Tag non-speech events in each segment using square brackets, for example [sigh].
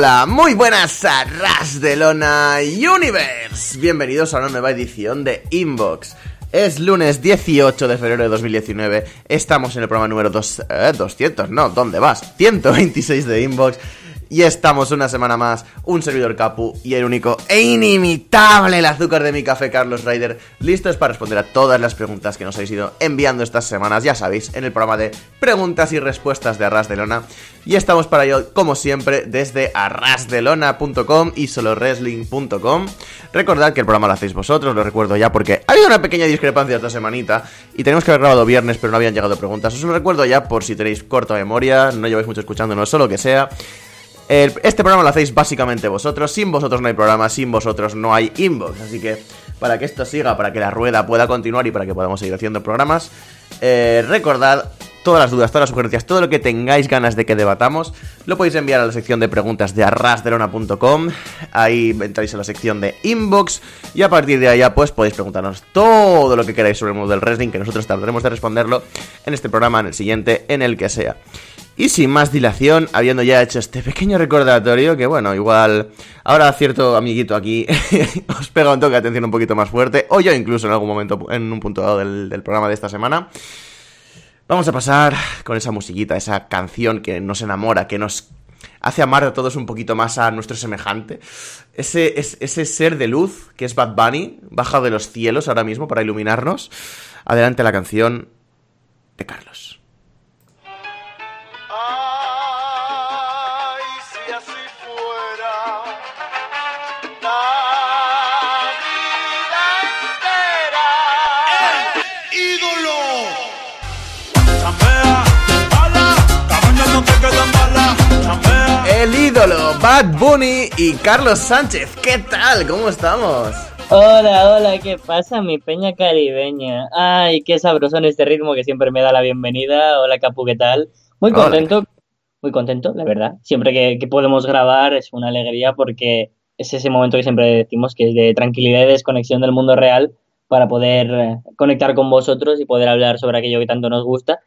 Hola, muy buenas a Ras de Lona Universe. Bienvenidos a una nueva edición de Inbox. Es lunes 18 de febrero de 2019. Estamos en el programa número 2, 200, eh, no, ¿dónde vas? 126 de Inbox. Y estamos una semana más, un servidor Capu y el único e inimitable el azúcar de mi café Carlos Ryder, listos para responder a todas las preguntas que nos habéis ido enviando estas semanas, ya sabéis, en el programa de preguntas y respuestas de Arras de Lona. Y estamos para ello, como siempre, desde arrasdelona.com y soloresling.com. Recordad que el programa lo hacéis vosotros, lo recuerdo ya porque ha habido una pequeña discrepancia esta semanita y tenemos que haber grabado viernes, pero no habían llegado preguntas. Os lo recuerdo ya por si tenéis corta memoria, no lleváis mucho escuchándonos, solo que sea este programa lo hacéis básicamente vosotros. Sin vosotros no hay programa, sin vosotros no hay inbox. Así que para que esto siga, para que la rueda pueda continuar y para que podamos seguir haciendo programas, eh, recordad todas las dudas, todas las sugerencias, todo lo que tengáis ganas de que debatamos, lo podéis enviar a la sección de preguntas de arrasdelona.com. Ahí entráis en la sección de inbox y a partir de allá pues podéis preguntarnos todo lo que queráis sobre el mundo del wrestling, que nosotros trataremos de responderlo en este programa, en el siguiente, en el que sea. Y sin más dilación, habiendo ya hecho este pequeño recordatorio, que bueno, igual ahora cierto amiguito aquí [laughs] os pega un toque de atención un poquito más fuerte, o yo incluso en algún momento, en un punto dado del, programa de esta semana. Vamos a pasar con esa musiquita, esa canción que nos enamora, que nos hace amar a todos un poquito más a nuestro semejante. Ese, ese ser de luz que es Bad Bunny, baja de los cielos ahora mismo para iluminarnos. Adelante la canción de Carlos. Ídolo Bad Bunny y Carlos Sánchez. ¿Qué tal? ¿Cómo estamos? Hola, hola, ¿qué pasa, mi peña caribeña? Ay, qué sabroso en este ritmo que siempre me da la bienvenida. Hola, Capu, ¿qué tal? Muy contento, muy contento, la verdad. Siempre que, podemos grabar es una alegría porque es ese momento que siempre decimos que es de tranquilidad y desconexión del mundo real para poder eh, conectar con vosotros y poder hablar sobre aquello que tanto nos gusta.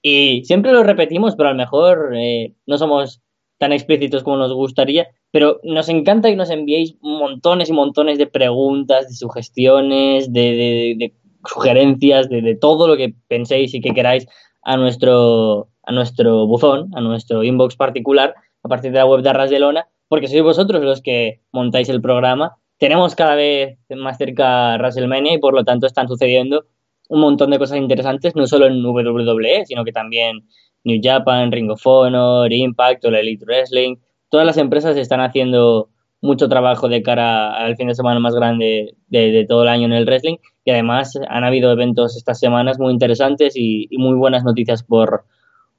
Y siempre lo repetimos, pero a lo mejor eh, no somos tan explícitos como nos gustaría, pero nos encanta que nos enviéis montones y montones de preguntas, de sugestiones, de, sugerencias, de, todo lo que penséis y que queráis a nuestro, a nuestro buzón, a nuestro inbox particular, a partir de la web de Arras de Lona, porque sois vosotros los que montáis el programa. Tenemos cada vez más cerca WrestleMania y por lo tanto están sucediendo un montón de cosas interesantes, no solo en WWE, sino que también New Japan, Ring of Honor, Impact o la Elite Wrestling. Todas las empresas están haciendo mucho trabajo de cara al fin de semana más grande de, todo el año en el wrestling y además han habido eventos estas semanas muy interesantes y, muy buenas noticias por,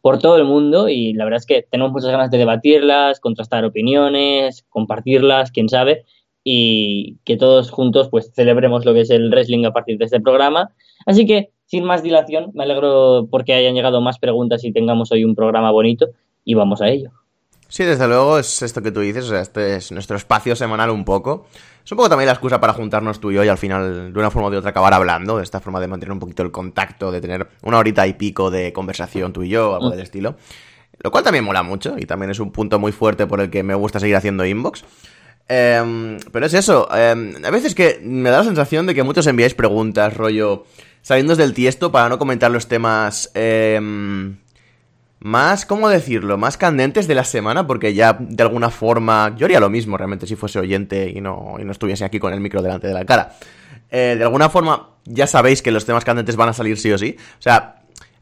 por todo el mundo y la verdad es que tenemos muchas ganas de debatirlas, contrastar opiniones, compartirlas, quién sabe, y que todos juntos pues celebremos lo que es el wrestling a partir de este programa. Así que sin más dilación, me alegro porque hayan llegado más preguntas y tengamos hoy un programa bonito y vamos a ello. Sí, desde luego es esto que tú dices, o sea, este es nuestro espacio semanal un poco. Es un poco también la excusa para juntarnos tú y yo y al final, de una forma o de otra, acabar hablando, de esta forma de mantener un poquito el contacto, de tener una horita y pico de conversación tú y yo, algo mm. del estilo. Lo cual también mola mucho y también es un punto muy fuerte por el que me gusta seguir haciendo inbox. Em, pero es eso, em, a veces que me da la sensación de que muchos enviáis preguntas, rollo saliendo del tiesto para no comentar los temas em, más, ¿cómo decirlo? Más candentes de la semana, porque ya de alguna forma yo haría lo mismo realmente si fuese oyente y no, y no estuviese aquí con el micro delante de la cara. Eh, de alguna forma ya sabéis que los temas candentes van a salir sí o sí. O sea,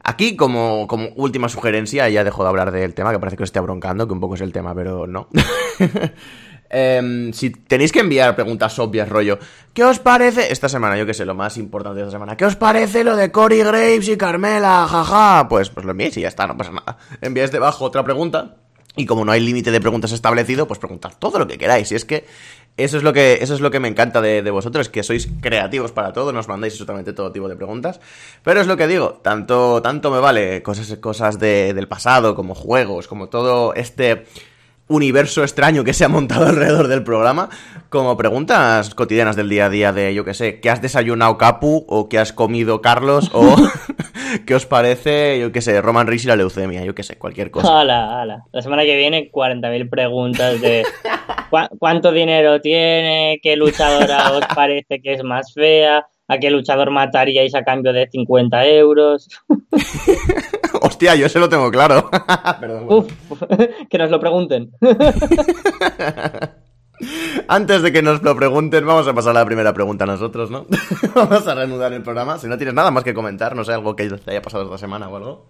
Aquí, como, como, última sugerencia, ya dejo de hablar del tema, que parece que os esté abroncando, que un poco es el tema, pero no. [laughs] Em, si tenéis que enviar preguntas obvias, rollo, ¿qué os parece? Esta semana, yo que sé, lo más importante de esta semana, ¿qué os parece lo de Cory Graves y Carmela? Jaja, pues, pues lo enviéis y ya está, no pasa nada. Enviáis debajo otra pregunta. Y como no hay límite de preguntas establecido, pues preguntad todo lo que queráis. Y es que eso es lo que, eso es lo que me encanta de, de vosotros, que sois creativos para todo, nos mandáis absolutamente todo tipo de preguntas. Pero es lo que digo, tanto, tanto me vale cosas, cosas de, del pasado, como juegos, como todo este universo extraño que se ha montado [laughs] alrededor del programa, como preguntas cotidianas del día a día de, yo que sé, ¿qué has desayunado Capu? ¿O qué has comido Carlos? ¿O [laughs] qué os parece, yo que sé, Roman Reigns y la leucemia? Yo que sé, cualquier cosa. Hala, hala. La semana que viene 40.000 preguntas de cuánto dinero tiene, qué luchadora [laughs] os parece que es más fea, a qué luchador mataríais a cambio de 50 euros. [laughs] Hostia, yo se lo tengo claro. [laughs] Uf, [laughs] que nos lo pregunten. Antes de que nos lo pregunten, vamos a pasar a la primera pregunta nosotros, ¿no? vamos a reanudar el programa. Si no tienes nada más que comentar, no sé, algo que te haya pasado esta semana o algo.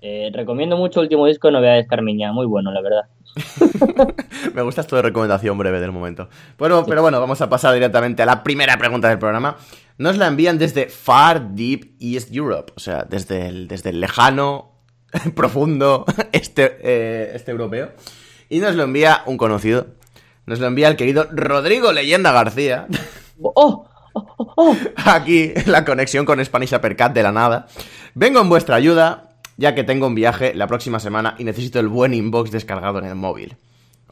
Eh, recomiendo mucho el último disco Novedades Carmiña, muy bueno, la verdad. Me gusta esto de recomendación breve del momento. Bueno, pero bueno, vamos a pasar directamente a la primera pregunta del programa. Nos la envían desde Far Deep East Europe, o sea, desde el, desde el lejano, [laughs] profundo [laughs] este, eh, este europeo. Y nos lo envía un conocido. Nos lo envía el querido Rodrigo Leyenda García. [laughs] ¡Oh! oh, oh, oh. Aquí, la conexión con Spanish Uppercut de la nada. Vengo en vuestra ayuda, ya que tengo un viaje la próxima semana y necesito el buen inbox descargado en el móvil.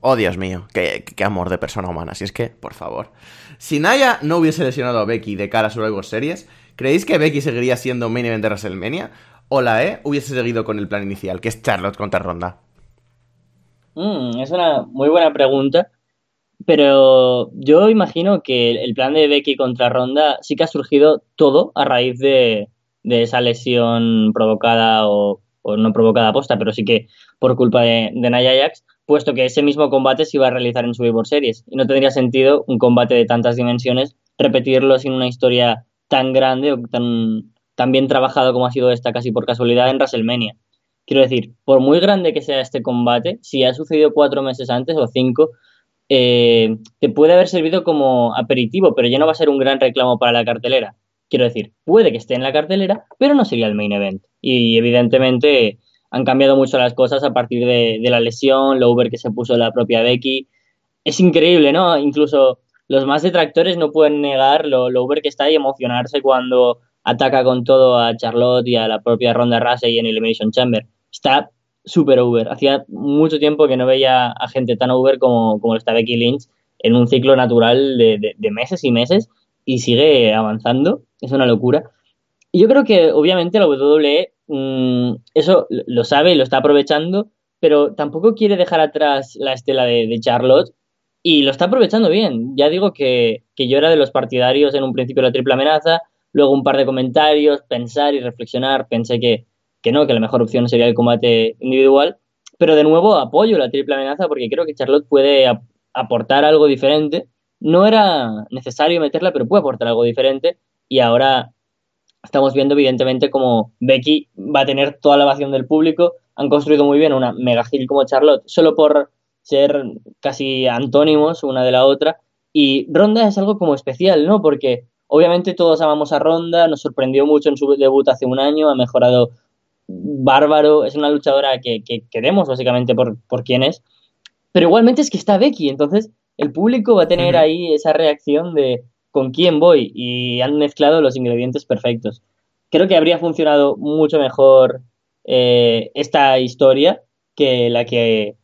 Oh, Dios mío, qué, qué amor de persona humana. Si es que, por favor. Si Naya no hubiese lesionado a Becky de cara a Survivor Series, ¿creéis que Becky seguiría siendo main event de WrestleMania? ¿O la E hubiese seguido con el plan inicial, que es Charlotte contra Ronda? Mm, es una muy buena pregunta. Pero yo imagino que el plan de Becky contra Ronda sí que ha surgido todo a raíz de, esa lesión provocada o, no provocada aposta, pero sí que por culpa de, de Nia Jax, puesto que ese mismo combate se iba a realizar en Survivor Series y no tendría sentido un combate de tantas dimensiones repetirlo sin una historia tan grande o tan, tan bien trabajado como ha sido esta casi por casualidad en WrestleMania. Quiero decir, por muy grande que sea este combate, si ha sucedido cuatro meses antes o cinco, eh, te puede haber servido como aperitivo, pero ya no va a ser un gran reclamo para la cartelera. Quiero decir, puede que esté en la cartelera, pero no sería el main event. Y evidentemente han cambiado mucho las cosas a partir de, la lesión, lo Uber que se puso la propia Becky. Es increíble, ¿no? Incluso los más detractores no pueden negar lo, lo Uber que está y emocionarse cuando ataca con todo a Charlotte y a la propia Ronda Rousey en Elimination Chamber. Está súper Uber. Hacía mucho tiempo que no veía a gente tan Uber como, como está Becky Lynch en un ciclo natural de, de meses y meses y sigue avanzando. Es una locura. Y yo creo que obviamente la WWE Mm, eso lo sabe y lo está aprovechando, pero tampoco quiere dejar atrás la estela de, Charlotte y lo está aprovechando bien. Ya digo que, yo era de los partidarios en un principio de la triple amenaza, luego un par de comentarios, pensar y reflexionar, pensé que, que no, que la mejor opción sería el combate individual, pero de nuevo apoyo la triple amenaza porque creo que Charlotte puede aportar algo diferente. No era necesario meterla, pero puede aportar algo diferente y ahora estamos viendo evidentemente como Becky va a tener toda la ovación del público. Han construido muy bien una mega heel como Charlotte, solo por ser casi antónimos una de la otra. Y Ronda es algo como especial, ¿no? Porque obviamente todos amamos a Ronda, nos sorprendió mucho en su debut hace un año, ha mejorado bárbaro, es una luchadora que, queremos básicamente por, por quién es. Pero igualmente es que está Becky, entonces el público va a tener ahí esa reacción de, con quién voy y han mezclado los ingredientes perfectos. Creo que habría funcionado mucho mejor eh, esta historia que la que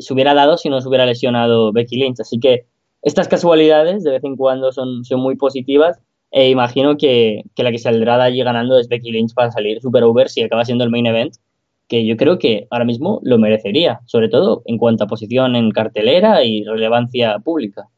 se hubiera dado si no se hubiera lesionado Becky Lynch. Así que estas casualidades de vez en cuando son, muy positivas e imagino que, que, la que saldrá de allí ganando es Becky Lynch para salir super over si acaba siendo el main event, que yo creo que ahora mismo lo merecería, sobre todo en cuanto a posición en cartelera y relevancia pública.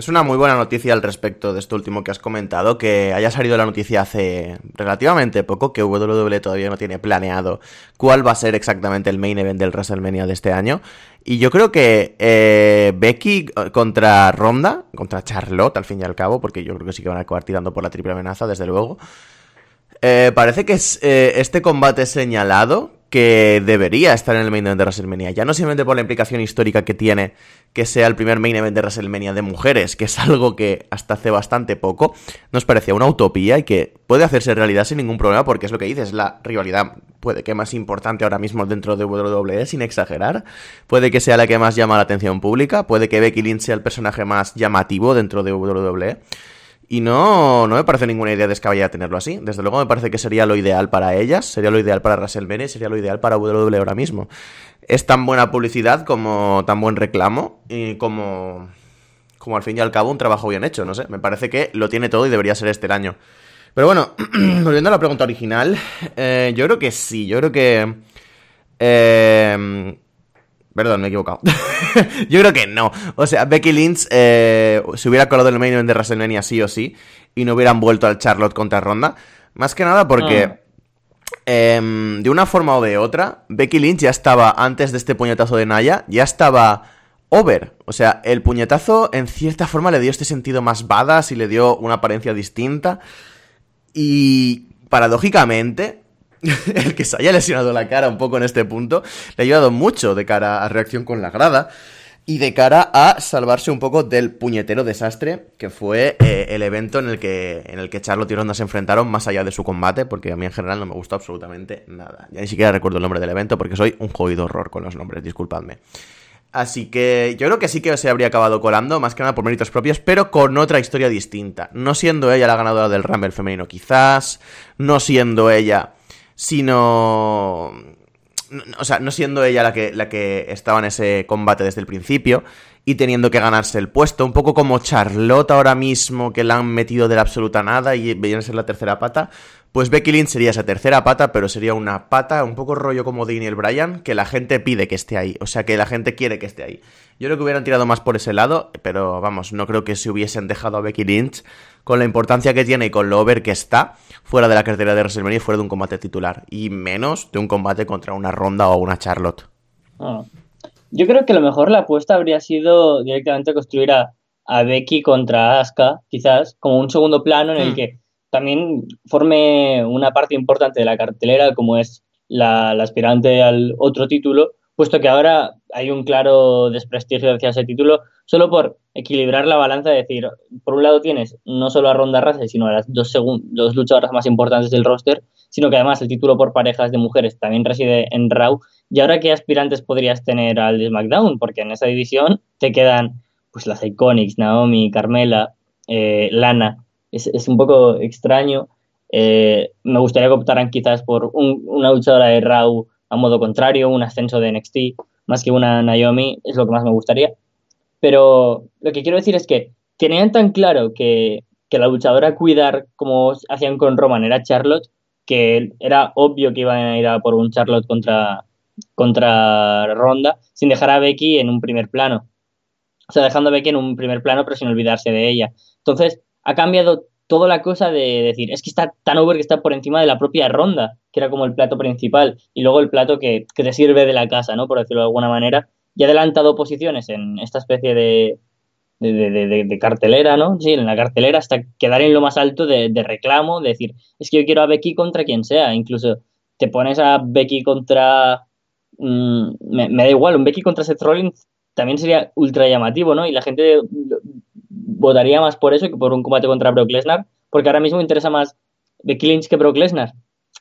Es una muy buena noticia al respecto de esto último que has comentado, que haya salido la noticia hace relativamente poco, que WWE todavía no tiene planeado cuál va a ser exactamente el main event del WrestleMania de este año. Y yo creo que eh, Becky contra Ronda, contra Charlotte al fin y al cabo, porque yo creo que sí que van a acabar tirando por la triple amenaza, desde luego. Eh, parece que es eh, este combate señalado que debería estar en el main event de WrestleMania. Ya no simplemente por la implicación histórica que tiene que sea el primer main event de WrestleMania de mujeres, que es algo que hasta hace bastante poco nos parecía una utopía y que puede hacerse realidad sin ningún problema, porque es lo que dices, la rivalidad puede que más importante ahora mismo dentro de WWE, sin exagerar. Puede que sea la que más llama la atención pública, puede que Becky Lynch sea el personaje más llamativo dentro de WWE. Y no, no me parece ninguna idea descabellada tenerlo así. Desde luego me parece que sería lo ideal para ellas, sería lo ideal para WrestleMania, sería lo ideal para WWE ahora mismo. Es tan buena publicidad como tan buen reclamo y como, como al fin y al cabo un trabajo bien hecho, no sé. Me parece que lo tiene todo y debería ser este año. Pero bueno, [clears throat] volviendo a la pregunta original, eh, yo creo que sí, yo creo que... Eh, Perdón, me he equivocado. [laughs] Yo creo que no. O sea, Becky Lynch eh, se hubiera colado en el main event de WrestleMania sí o sí y no hubieran vuelto al Charlotte contra Ronda. Más que nada porque, ah. em, de una forma o de otra, Becky Lynch ya estaba, antes de este puñetazo de Naya, ya estaba over. O sea, el puñetazo en cierta forma le dio este sentido más badass y le dio una apariencia distinta. Y paradójicamente, [laughs] el que se haya lesionado la cara un poco en este punto, le ha ayudado mucho de cara a reacción con la grada y de cara a salvarse un poco del puñetero desastre que fue eh, el evento en el que en el que Charlotte y Ronda se enfrentaron más allá de su combate, porque a mí en general no me gustó absolutamente nada. Ya ni siquiera recuerdo el nombre del evento porque soy un jodido horror con los nombres, disculpadme. Así que yo creo que sí que se habría acabado colando, más que nada por méritos propios, pero con otra historia distinta. No siendo ella la ganadora del Rumble femenino quizás, no siendo ella sino... O sea, no siendo ella la que, la que estaba en ese combate desde el principio y teniendo que ganarse el puesto, un poco como Charlotte ahora mismo que la han metido de la absoluta nada y viene a ser la tercera pata, pues Becky Lynch sería esa tercera pata, pero sería una pata un poco rollo como Daniel Bryan, que la gente pide que esté ahí, o sea, que la gente quiere que esté ahí. Yo creo que hubieran tirado más por ese lado, pero vamos, no creo que se hubiesen dejado a Becky Lynch con la importancia que tiene y con lo over que está fuera de la cartera de WrestleMania y fuera de un combate titular. Y menos de un combate contra una Ronda o una Charlotte. Ah. Yo creo que lo mejor la apuesta habría sido directamente construir a, Becky contra Asuka, quizás, como un segundo plano en el hmm. que también forme una parte importante de la cartelera, como es la aspirante al otro título, puesto que ahora hay un claro desprestigio hacia ese título, solo por equilibrar la balanza, de decir, por un lado tienes no solo a Ronda Rousey, sino a las dos, luchadoras más importantes del roster, sino que además el título por parejas de mujeres también reside en Raw. ¿Y ahora qué aspirantes podrías tener al de SmackDown? Porque en esa división te quedan pues las Iconics, Naomi, Carmela, eh, Lana. Es, un poco extraño. Eh, me gustaría que optaran quizás por una luchadora de Raw a modo contrario, un ascenso de NXT, más que una Naomi, es lo que más me gustaría. Pero lo que quiero decir es que tenían tan claro que, la luchadora a cuidar, como hacían con Roman, era Charlotte, que era obvio que iban a ir a por un Charlotte contra, contra Ronda, sin dejar a Becky en un primer plano. O sea, dejando a Becky en un primer plano, pero sin olvidarse de ella. Entonces, ha cambiado toda la cosa de decir, es que está tan over que está por encima de la propia ronda, que era como el plato principal, y luego el plato que, te sirve de la casa, ¿no? Por decirlo de alguna manera, y ha adelantado posiciones en esta especie de, de, cartelera, ¿no? Sí, en la cartelera hasta quedar en lo más alto de, reclamo, de decir, es que yo quiero a Becky contra quien sea, incluso te pones a Becky contra... Mm, me, me, da igual, un Becky contra Seth Rollins también sería ultra llamativo, ¿no? Y la gente votaría más por eso que por un combate contra Brock Lesnar, porque ahora mismo interesa más Becky Lynch que Brock Lesnar.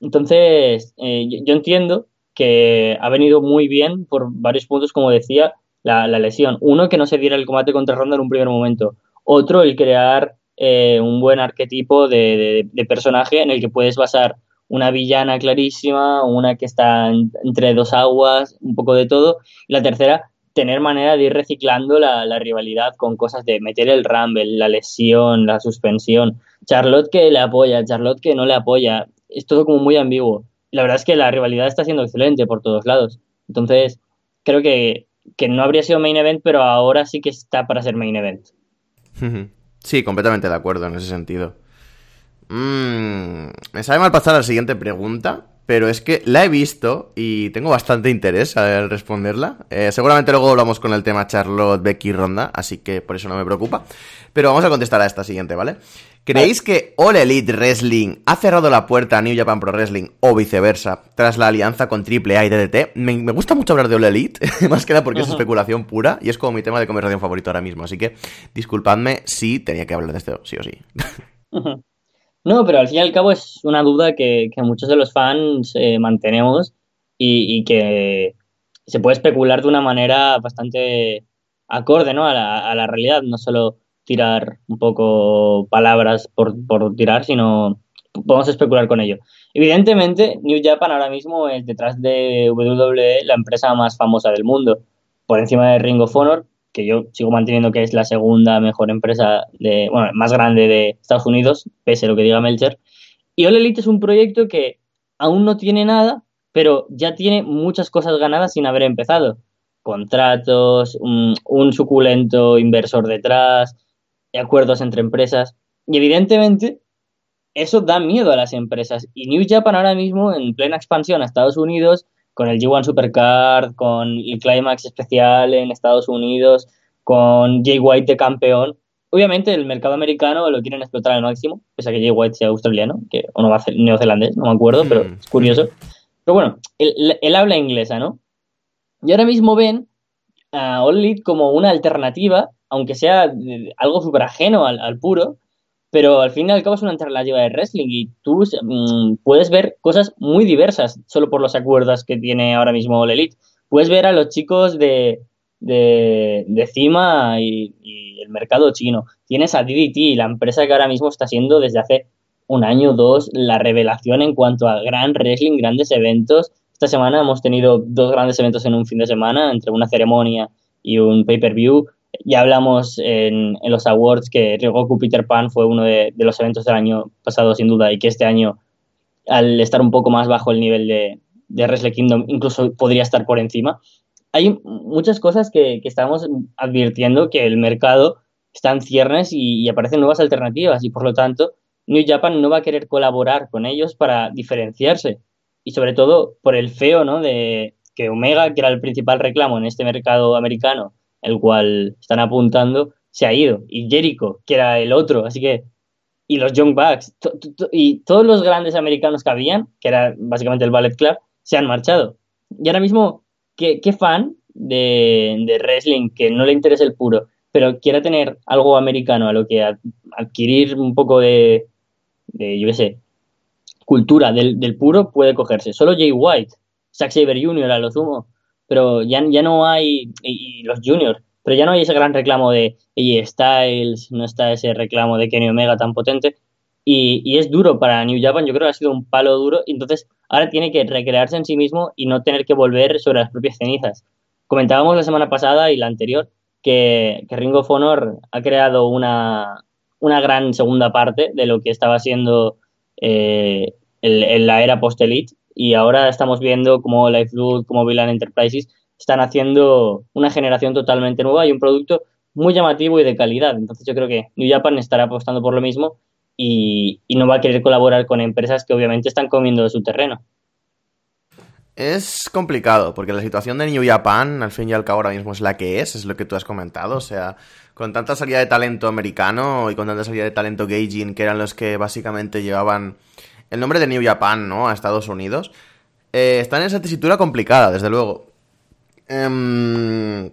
Entonces, eh, yo entiendo que ha venido muy bien por varios puntos, como decía, la, lesión. Uno, que no se diera el combate contra Ronda en un primer momento. Otro, el crear eh, un buen arquetipo de, personaje en el que puedes basar una villana clarísima, una que está entre dos aguas, un poco de todo. La tercera, tener manera de ir reciclando la, rivalidad con cosas de meter el rumble, la lesión, la suspensión. Charlotte que le apoya, Charlotte que no le apoya. Es todo como muy ambiguo. La verdad es que la rivalidad está siendo excelente por todos lados. Entonces, creo que, que no habría sido main event, pero ahora sí que está para ser main event. Sí, completamente de acuerdo en ese sentido. Mm, me sabe mal pasar a la siguiente pregunta, pero es que la he visto y tengo bastante interés al responderla. Eh, seguramente luego hablamos con el tema Charlotte, Becky Ronda, así que por eso no me preocupa. Pero vamos a contestar a esta siguiente, ¿vale? ¿Creéis que All Elite Wrestling ha cerrado la puerta a New Japan Pro Wrestling o viceversa tras la alianza con AAA y DDT? Me, gusta mucho hablar de All Elite, [laughs] más que nada porque es especulación pura y es como mi tema de conversación favorito ahora mismo. Así que disculpadme si tenía que hablar de esto, sí o sí. No, pero al fin y al cabo es una duda que, muchos de los fans eh, mantenemos y, que se puede especular de una manera bastante acorde ¿no? a, la, realidad. No solo tirar un poco palabras por, por tirar, sino podemos especular con ello. Evidentemente, New Japan ahora mismo es detrás de WWE la empresa más famosa del mundo, por encima de Ring of Honor, que yo sigo manteniendo que es la segunda mejor empresa de, bueno, más grande de Estados Unidos, pese a lo que diga Melcher. Y All Elite es un proyecto que aún no tiene nada, pero ya tiene muchas cosas ganadas sin haber empezado. Contratos, un, un suculento inversor detrás, acuerdos entre empresas. Y evidentemente eso da miedo a las empresas. Y New Japan ahora mismo, en plena expansión a Estados Unidos, con el G1 Supercard, con el Climax especial en Estados Unidos, con Jay White de campeón. Obviamente el mercado americano lo quieren explotar al máximo, pese a que Jay White sea australiano, que, o no va a ser neozelandés, no me acuerdo, pero mm. es curioso. Pero bueno, él, habla inglesa, ¿no? Y ahora mismo ven a All Elite como una alternativa, aunque sea algo súper ajeno al, al puro, pero al fin y al cabo es una alternativa de wrestling y tú mm, puedes ver cosas muy diversas solo por los acuerdos que tiene ahora mismo el Elite. Puedes ver a los chicos de, de, Cima y, el mercado chino. Tienes a DDT, la empresa que ahora mismo está siendo desde hace un año o dos la revelación en cuanto a gran wrestling, grandes eventos. Esta semana hemos tenido dos grandes eventos en un fin de semana, entre una ceremonia y un pay-per-view ya hablamos en, los awards que Ryogoku Peter Pan fue uno de, los eventos del año pasado, sin duda, y que este año, al estar un poco más bajo el nivel de, de Wrestle Kingdom, incluso podría estar por encima. Hay muchas cosas que, estamos advirtiendo que el mercado está en ciernes y, y, aparecen nuevas alternativas, y por lo tanto, New Japan no va a querer colaborar con ellos para diferenciarse. Y sobre todo por el feo, ¿no? De que Omega, que era el principal reclamo en este mercado americano, el cual están apuntando, se ha ido. Y Jericho, que era el otro, así que. Y los Young Bucks, y todos los grandes americanos que habían, que era básicamente el Ballet Club, se han marchado. Y ahora mismo, ¿qué, fan de, de, wrestling que no le interesa el puro, pero quiera tener algo americano a lo que adquirir un poco de, de yo qué sé, cultura del, del, puro, puede cogerse? Solo Jay White, Zack Saber Jr. a lo sumo pero ya, ya no hay, y, los juniors, pero ya no hay ese gran reclamo de y Styles, no está ese reclamo de Kenny Omega tan potente. Y, y, es duro para New Japan, yo creo que ha sido un palo duro, entonces ahora tiene que recrearse en sí mismo y no tener que volver sobre las propias cenizas. Comentábamos la semana pasada y la anterior que, que Ring of Honor ha creado una, una gran segunda parte de lo que estaba siendo eh, el, la era post-elite y ahora estamos viendo cómo Lifeloop, como Villan Enterprises están haciendo una generación totalmente nueva y un producto muy llamativo y de calidad. Entonces yo creo que New Japan estará apostando por lo mismo y, no va a querer colaborar con empresas que obviamente están comiendo de su terreno. Es complicado, porque la situación de New Japan, al fin y al cabo, ahora mismo es la que es, es lo que tú has comentado. O sea, con tanta salida de talento americano y con tanta salida de talento gauging, que eran los que básicamente llevaban el nombre de New Japan, ¿no? A Estados Unidos. Eh, están en esa tesitura complicada, desde luego. Em,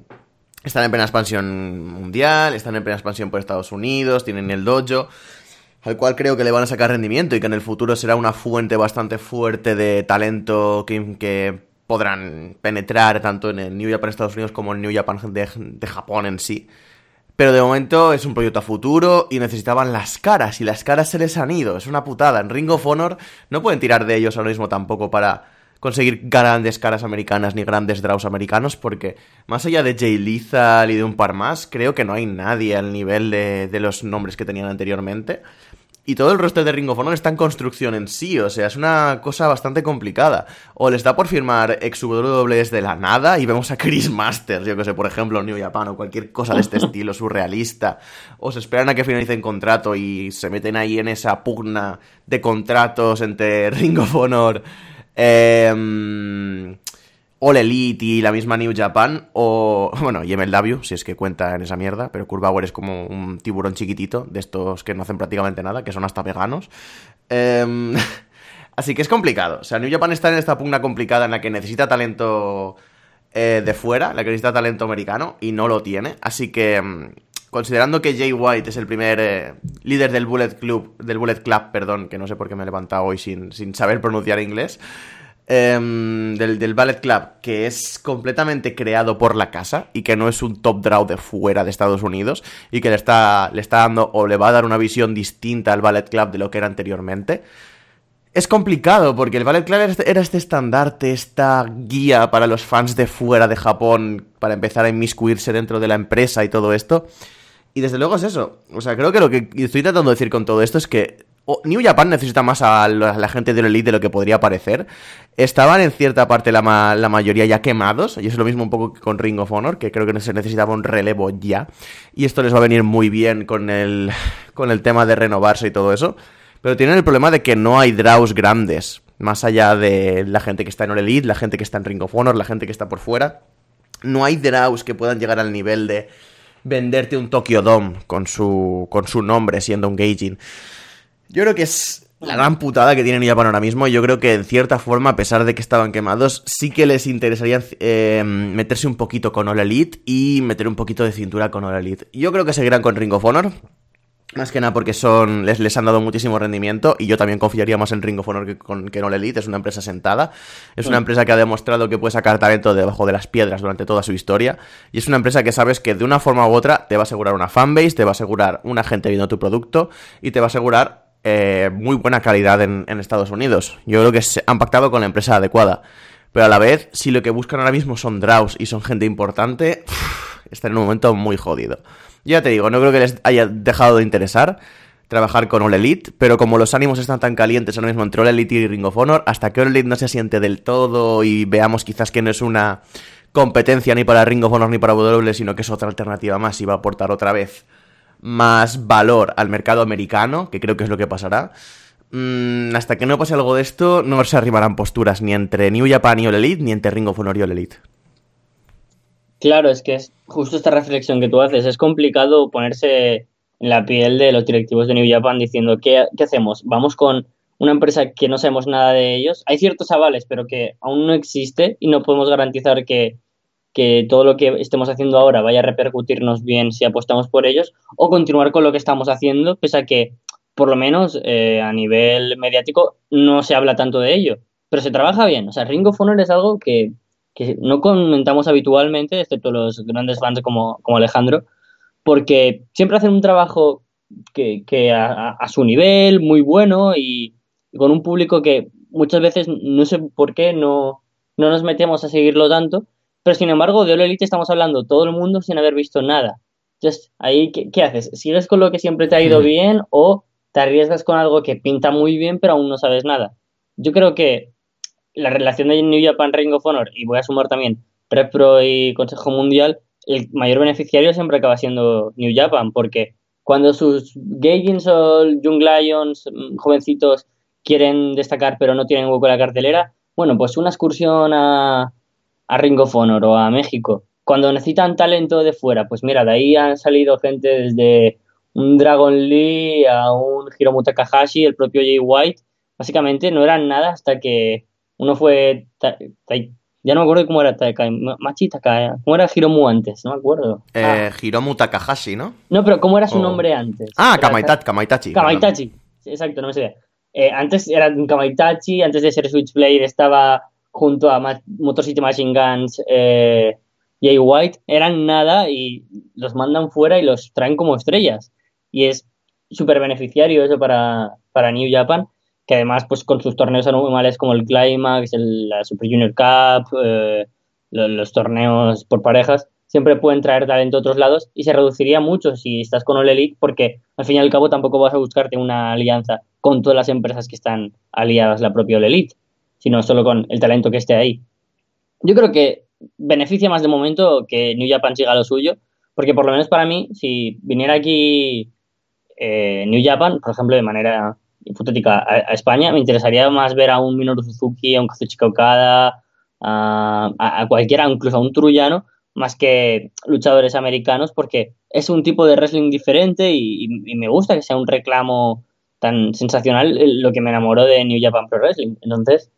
están en plena expansión mundial, están en plena expansión por Estados Unidos, tienen el dojo, al cual creo que le van a sacar rendimiento y que en el futuro será una fuente bastante fuerte de talento que, podrán penetrar tanto en el New Japan Estados Unidos como en el New Japan de Japón en sí. Pero de momento es un proyecto a futuro y necesitaban las caras y las caras se les han ido. Es una putada. En Ring of Honor no pueden tirar de ellos ahora mismo tampoco para conseguir grandes caras americanas ni grandes draws americanos porque más allá de Jay Lethal y de un par más, creo que no hay nadie al nivel de, de los nombres que tenían anteriormente. Y todo el resto de Ring of Honor está en construcción en sí, o sea, es una cosa bastante complicada. O les da por firmar ex de la nada y vemos a Chris Masters, yo que sé, por ejemplo, New Japan o cualquier cosa de este [laughs] estilo surrealista. O se esperan a que finalicen contrato y se meten ahí en esa pugna de contratos entre [laughs] Ring of Honor. Eh, All Elite y la misma New Japan, o, [laughs] bueno, y MLW, si es que cuenta en esa mierda, pero Kurt es como un tiburón chiquitito, de estos que no hacen prácticamente nada, que son hasta veganos. Em, [laughs] así que es complicado. O sea, New Japan está en esta pugna complicada en la que necesita talento eh, de fuera, en la que necesita talento americano, y no lo tiene. Así que, em, considerando que Jay White es el primer eh, líder del Bullet Club, del Bullet Club, perdón, que no sé por qué me he levantado hoy sin, sin saber pronunciar inglés, em, del, del, Ballet Club, que es completamente creado por la casa y que no es un top draw de fuera de Estados Unidos y que le está, le está dando o le va a dar una visión distinta al Ballet Club de lo que era anteriormente. Es complicado porque el Ballet Club era este estandarte, esta guía para los fans de fuera de Japón para empezar a inmiscuirse dentro de la empresa y todo esto. Y desde luego es eso. O sea, creo que lo que estoy tratando de decir con todo esto es que New Japan necesita más a la, gente de Elite de lo que podría parecer. Estaban en cierta parte la, la, mayoría ya quemados, y es lo mismo un poco que con Ring of Honor, que creo que se necesitaba un relevo ya. Y esto les va a venir muy bien con el, con el tema de renovarse y todo eso. Pero tienen el problema de que no hay draws grandes. Más allá de la gente que está en All Elite, la gente que está en Ring of Honor, la gente que está por fuera. No hay draws que puedan llegar al nivel de venderte un Tokyo Dome con su, con su nombre siendo un Gaijin. Yo creo que es la gran putada que tienen Japan ahora mismo. Yo creo que en cierta forma, a pesar de que estaban quemados, sí que les interesaría eh, meterse un poquito con All Elite y meter un poquito de cintura con All Elite. Yo creo que seguirán con Ring of Honor. Más que nada porque son les, les han dado muchísimo rendimiento y yo también confiaría más en Ring of Honor que, con, que en All Elite. Es una empresa sentada. Es una mm. empresa que ha demostrado que puede sacar talento debajo de las piedras durante toda su historia. Y es una empresa que sabes que de una forma u otra te va a asegurar una fanbase, te va a asegurar una gente viendo tu producto y te va a asegurar eh, muy buena calidad en, Estados Unidos. Yo creo que se han pactado con la empresa adecuada. Pero a la vez, si lo que buscan ahora mismo son draws y son gente importante, está en un momento muy jodido. Ya te digo, no creo que les haya dejado de interesar trabajar con All Elite, pero como los ánimos están tan calientes ahora mismo entre All Elite y Ring of Honor, hasta que All Elite no se siente del todo y veamos quizás que no es una competencia ni para Ring of Honor ni para W, sino que es otra alternativa más y va a aportar otra vez más valor al mercado americano, que creo que es lo que pasará. Mm, hasta que no pase algo de esto, no se arrimarán posturas ni entre New Japan y All Elite, ni entre Ring of Honor y All Elite. Claro, es que es justo esta reflexión que tú haces. Es complicado ponerse en la piel de los directivos de New Japan diciendo, ¿qué, hacemos? ¿Vamos con una empresa que no sabemos nada de ellos? Hay ciertos avales, pero que aún no existe y no podemos garantizar que, que todo lo que estemos haciendo ahora vaya a repercutirnos bien si apostamos por ellos o continuar con lo que estamos haciendo, pese a que, por lo menos eh, a nivel mediático, no se habla tanto de ello. Pero se trabaja bien. O sea, Ring of Honor es algo que que no comentamos habitualmente, excepto los grandes fans como, como Alejandro, porque siempre hacen un trabajo que, que a, su nivel, muy bueno y, con un público que muchas veces no sé por qué no, no nos metemos a seguirlo tanto, pero sin embargo de All Elite estamos hablando todo el mundo sin haber visto nada. Entonces, ahí, ¿qué, qué haces? ¿Sigues con lo que siempre te ha ido bien o te arriesgas con algo que pinta muy bien pero aún no sabes nada? Yo creo que la relación de New Japan Ring of Honor, y voy a sumar también Pro y Consejo Mundial, el mayor beneficiario siempre acaba siendo New Japan, porque cuando sus Gaijins o Young Lions, mm, jovencitos, quieren destacar pero no tienen hueco en la cartelera, bueno, pues una excursión a, a Ring of Honor o a México. Cuando necesitan talento de fuera, pues mira, de ahí han salido gente desde un Dragon Lee a un Hiromu Takahashi, el propio Jay White. Básicamente no eran nada hasta que uno fue. ya no me acuerdo cómo era Takai. Machi Takai. ¿Cómo era Hiromu antes? No me acuerdo. Eh, ah. Hiromu Takahashi, ¿no? No, pero ¿cómo era su nombre antes? Ah, Kamaitachi. Kamaitachi. Kamaitachi. Exacto, no me sé. Eh, antes era Kamaitachi, antes de ser Switchblade estaba junto a Motor City Machine Guns, eh, Jay White. Eran nada y los mandan fuera y los traen como estrellas. Y es súper beneficiario eso para, para New Japan que además pues con sus torneos anuales como el Climax, la Super Junior Cup, eh, los, torneos por parejas, siempre pueden traer talento a otros lados y se reduciría mucho si estás con All Elite porque al fin y al cabo tampoco vas a buscarte una alianza con todas las empresas que están aliadas la propia All Elite, sino solo con el talento que esté ahí. Yo creo que beneficia más de momento que New Japan siga lo suyo, porque por lo menos para mí, si viniera aquí eh, New Japan, por ejemplo, de manera hipotética a, España, me interesaría más ver a un Minoru Suzuki, a un Kazuchika Okada, a, cualquiera, incluso a un Trujano, más que luchadores americanos, porque es un tipo de wrestling diferente y, me gusta que sea un reclamo tan sensacional eh, lo que me enamoró de New Japan Pro Wrestling. Entonces,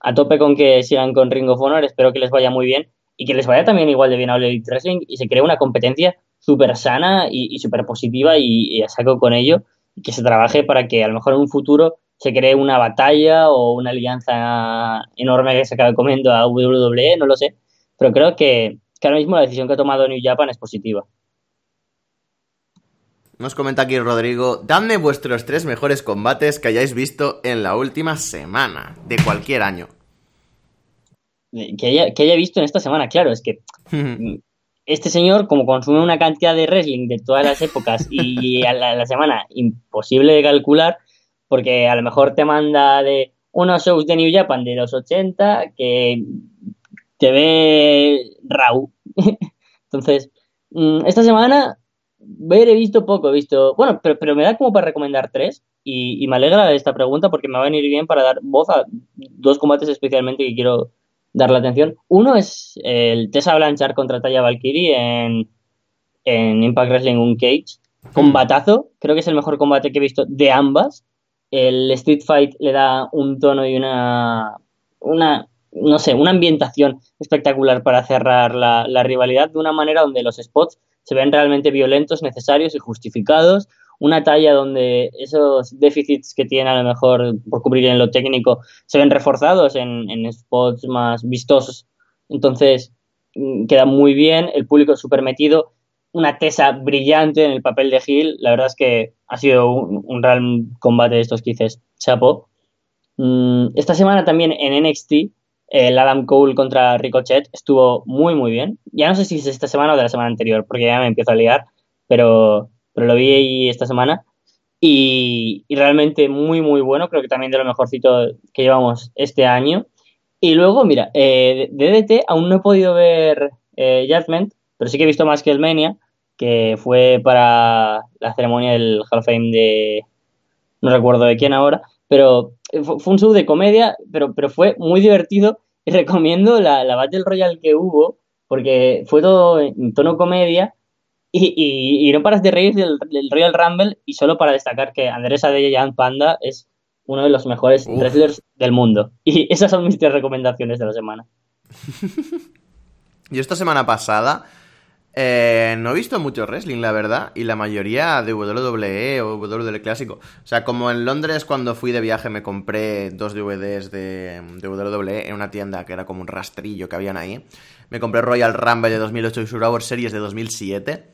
a tope con que sigan con Ring of Honor, espero que les vaya muy bien y que les vaya también igual de bien a Elite Wrestling y se cree una competencia súper sana y, y súper positiva y, y a saco con ello que se trabaje para que a lo mejor en un futuro se cree una batalla o una alianza enorme que se acabe comiendo a WWE, no lo sé, pero creo que, que ahora mismo la decisión que ha tomado New Japan es positiva. Nos comenta aquí Rodrigo, dadme vuestros tres mejores combates que hayáis visto en la última semana, de cualquier año. Que haya, que haya visto en esta semana, claro, es que [laughs] este señor, como consume una cantidad de wrestling de todas las épocas y [laughs] a la, semana imposible de calcular, porque a lo mejor te manda de unos shows de New Japan de los 80 que te ve Raw. [laughs] Entonces, mm, esta semana ver he visto poco, he visto, bueno, pero, pero me da como para recomendar tres y, y, me alegra esta pregunta porque me va a venir bien para dar voz a dos combates especialmente que quiero dar la atención. Uno es el Tessa Blanchard contra Taya Valkyrie en, en Impact Wrestling Uncaged. Combatazo, creo que es el mejor combate que he visto de ambas. El Street Fight le da un tono y una, una no sé, una ambientación espectacular para cerrar la, la rivalidad de una manera donde los spots se ven realmente violentos, necesarios y justificados. Una talla donde esos déficits que tiene a lo mejor por cubrir en lo técnico se ven reforzados en, spots más vistosos. Entonces, mm, queda muy bien, el público súper metido, una tesa brillante en el papel de Gil. La verdad es que ha sido un, un real combate de estos que chapo. Mm, esta semana también en NXT el Adam Cole contra Ricochet estuvo muy, muy bien. Ya no sé si es esta semana o de la semana anterior, porque ya me empiezo a liar, pero, pero lo vi ahí esta semana. Y, realmente muy, muy bueno. Creo que también de lo mejorcito que llevamos este año. Y luego, mira, eh, DDT aún no he podido ver eh, Judgment, pero sí que he visto más que el Mania, que fue para la ceremonia del Hall of Fame de. No recuerdo de quién ahora, pero fue un show de comedia, pero, pero fue muy divertido [laughs] y recomiendo la, la Battle Royale que hubo, porque fue todo en tono comedia y, y, no paras de reír del, Royal Rumble y solo para destacar que Andrés Adeyan Panda es uno de los mejores wrestlers del mundo. [laughs] Y esas son mis tres recomendaciones de la semana. [laughs] Yo esta semana pasada eh, no he visto mucho wrestling, la verdad, y la mayoría de WWE o WWE clásico. O sea, como en Londres cuando fui de viaje me compré dos DVDs de, de WWE en una tienda que era como un rastrillo que habían ahí. Me compré Royal Rumble de 2008 y Survivor Series de 2007.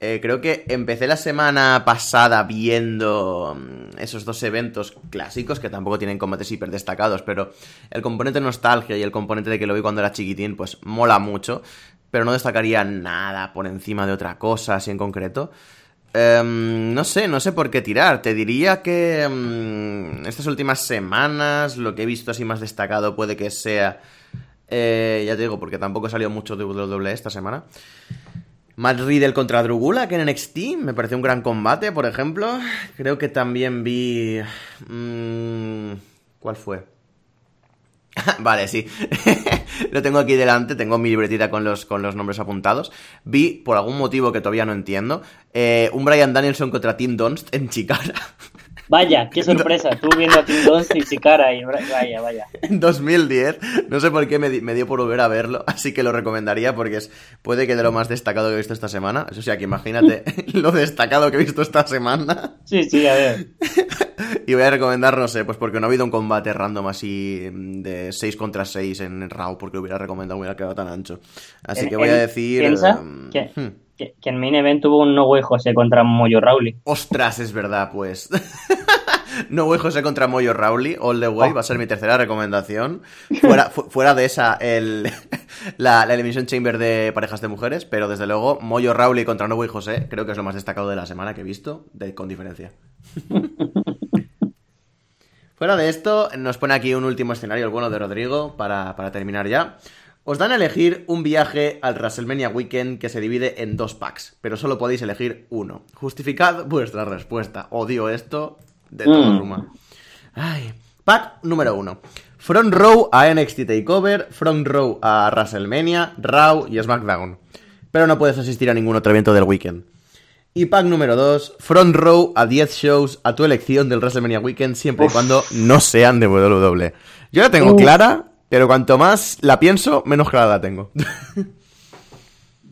Eh, creo que empecé la semana pasada viendo mm, esos dos eventos clásicos que tampoco tienen combates hiper destacados, pero el componente nostalgia y el componente de que lo vi cuando era chiquitín, pues mola mucho pero no destacaría nada por encima de otra cosa así en concreto. Em, no sé, no sé por qué tirar. Te diría que em, estas últimas semanas lo que he visto así más destacado puede que sea... Eh, ya te digo, porque tampoco salió mucho de WWE esta semana. Matt Riddle contra Drugula, que en NXT me pareció un gran combate, por ejemplo. Creo que también vi... Mm, ¿Cuál fue? [laughs] vale, sí. [laughs] Lo tengo aquí delante, tengo mi libretita con los, con los nombres apuntados. Vi, por algún motivo que todavía no entiendo, eh, un Brian Danielson contra Tim Donst en Chicara. [laughs] Vaya, qué sorpresa, tú viendo a Tim Donst y Chicara y vaya, vaya. En 2010, no sé por qué me, dio por volver a verlo, así que lo recomendaría porque es puede que de lo más destacado que he visto esta semana. Eso sí, aquí imagínate lo destacado que he visto esta semana. Sí, sí, a ver. Y voy a recomendar, no sé, pues porque no ha habido un combate random así de 6 contra 6 en Raw, porque hubiera recomendado, hubiera quedado tan ancho. Así que voy a decir... ¿Piensa? Um, hmm. que, en main event tuvo un No Way José contra Moyo Rawley. Ostras, es verdad, pues. [laughs] no Way José contra Moyo Rawley, All the Way, oh. va a ser mi tercera recomendación. Fuera, fuera de esa, el, [laughs] la, la Elimination Chamber de parejas de mujeres, pero desde luego, Moyo Rawley contra No Way José, creo que es lo más destacado de la semana que he visto, de, con diferencia. [laughs] Fuera de esto, nos pone aquí un último escenario, el bueno de Rodrigo, para, terminar ya. Os dan a elegir un viaje al WrestleMania Weekend que se divide en dos packs, pero solo podéis elegir uno. Justificad vuestra respuesta. Odio esto de todo mm. Ruma. Ay. Pack número uno. Front Row a NXT TakeOver, Front Row a WrestleMania, Raw y SmackDown. Pero no puedes asistir a ningún otro evento del weekend. Y pack número 2, front row a 10 shows a tu elección del WrestleMania Weekend, siempre y cuando no sean de WWE. Yo la tengo clara, pero cuanto más la pienso, menos clara la tengo. [laughs]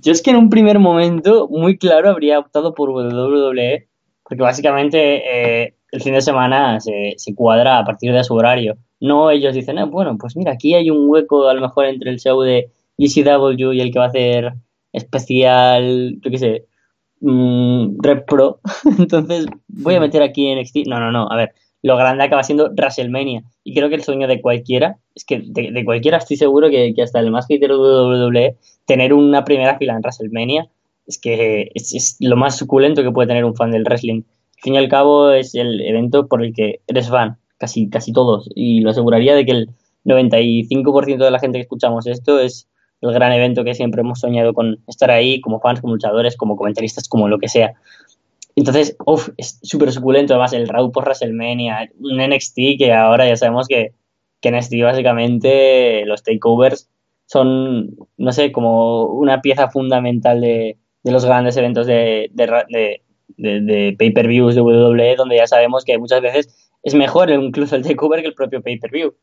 Yo es que en un primer momento, muy claro, habría optado por WWE, porque básicamente eh, el fin de semana se, se cuadra a partir de su horario. No ellos dicen, ah, bueno, pues mira, aquí hay un hueco a lo mejor entre el show de GCW y el que va a hacer especial, yo qué sé, mmm, Rep Pro. [laughs] Entonces voy a meter aquí en NXT. No, no, no, a ver, lo grande acaba siendo WrestleMania. Y creo que el sueño de cualquiera, es que de, cualquiera estoy seguro que, hasta el más crítico de WWE, tener una primera fila en WrestleMania, es que es, lo más suculento que puede tener un fan del wrestling. Al fin y al cabo es el evento por el que eres fan, casi, casi todos. Y lo aseguraría de que el 95% de la gente que escuchamos esto es el gran evento que siempre hemos soñado con estar ahí como fans, como luchadores, como comentaristas, como lo que sea. Entonces, uff, es súper suculento. Además, el Raw por WrestleMania, un NXT que ahora ya sabemos que, que NXT básicamente los takeovers son, no sé, como una pieza fundamental de, de los grandes eventos de, de, de, de pay-per-views de WWE, donde ya sabemos que muchas veces es mejor incluso el takeover que el propio pay-per-view.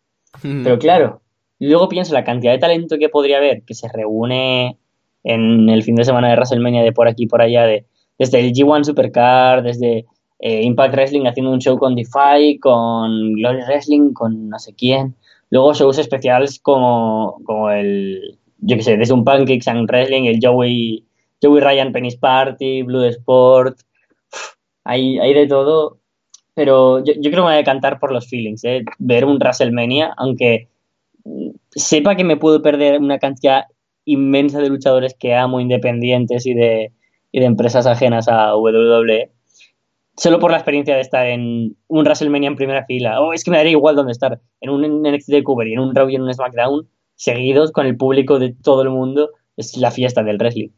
Mm. Pero claro, luego pienso la cantidad de talento que podría haber que se reúne en el fin de semana de WrestleMania de por aquí por allá, de, desde el G1 Supercar, desde eh, Impact Wrestling haciendo un show con Defy, con Glory Wrestling, con no sé quién. Luego shows especiales como, como el, yo qué sé, desde un Pancakes and Wrestling, el Joey, Joey Ryan Penis Party, Blue Sport. hay, hay de todo, pero yo, yo creo que me voy a cantar por los feelings, ¿eh? ver un WrestleMania, aunque sepa que me puedo perder una cantidad inmensa de luchadores que amo, independientes y de, y de empresas ajenas a WWE, solo por la experiencia de estar en un WrestleMania en primera fila, o es que me daría igual dónde estar, en un NXT de Cover y en un Raw y en un SmackDown, seguidos con el público de todo el mundo, es la fiesta del wrestling.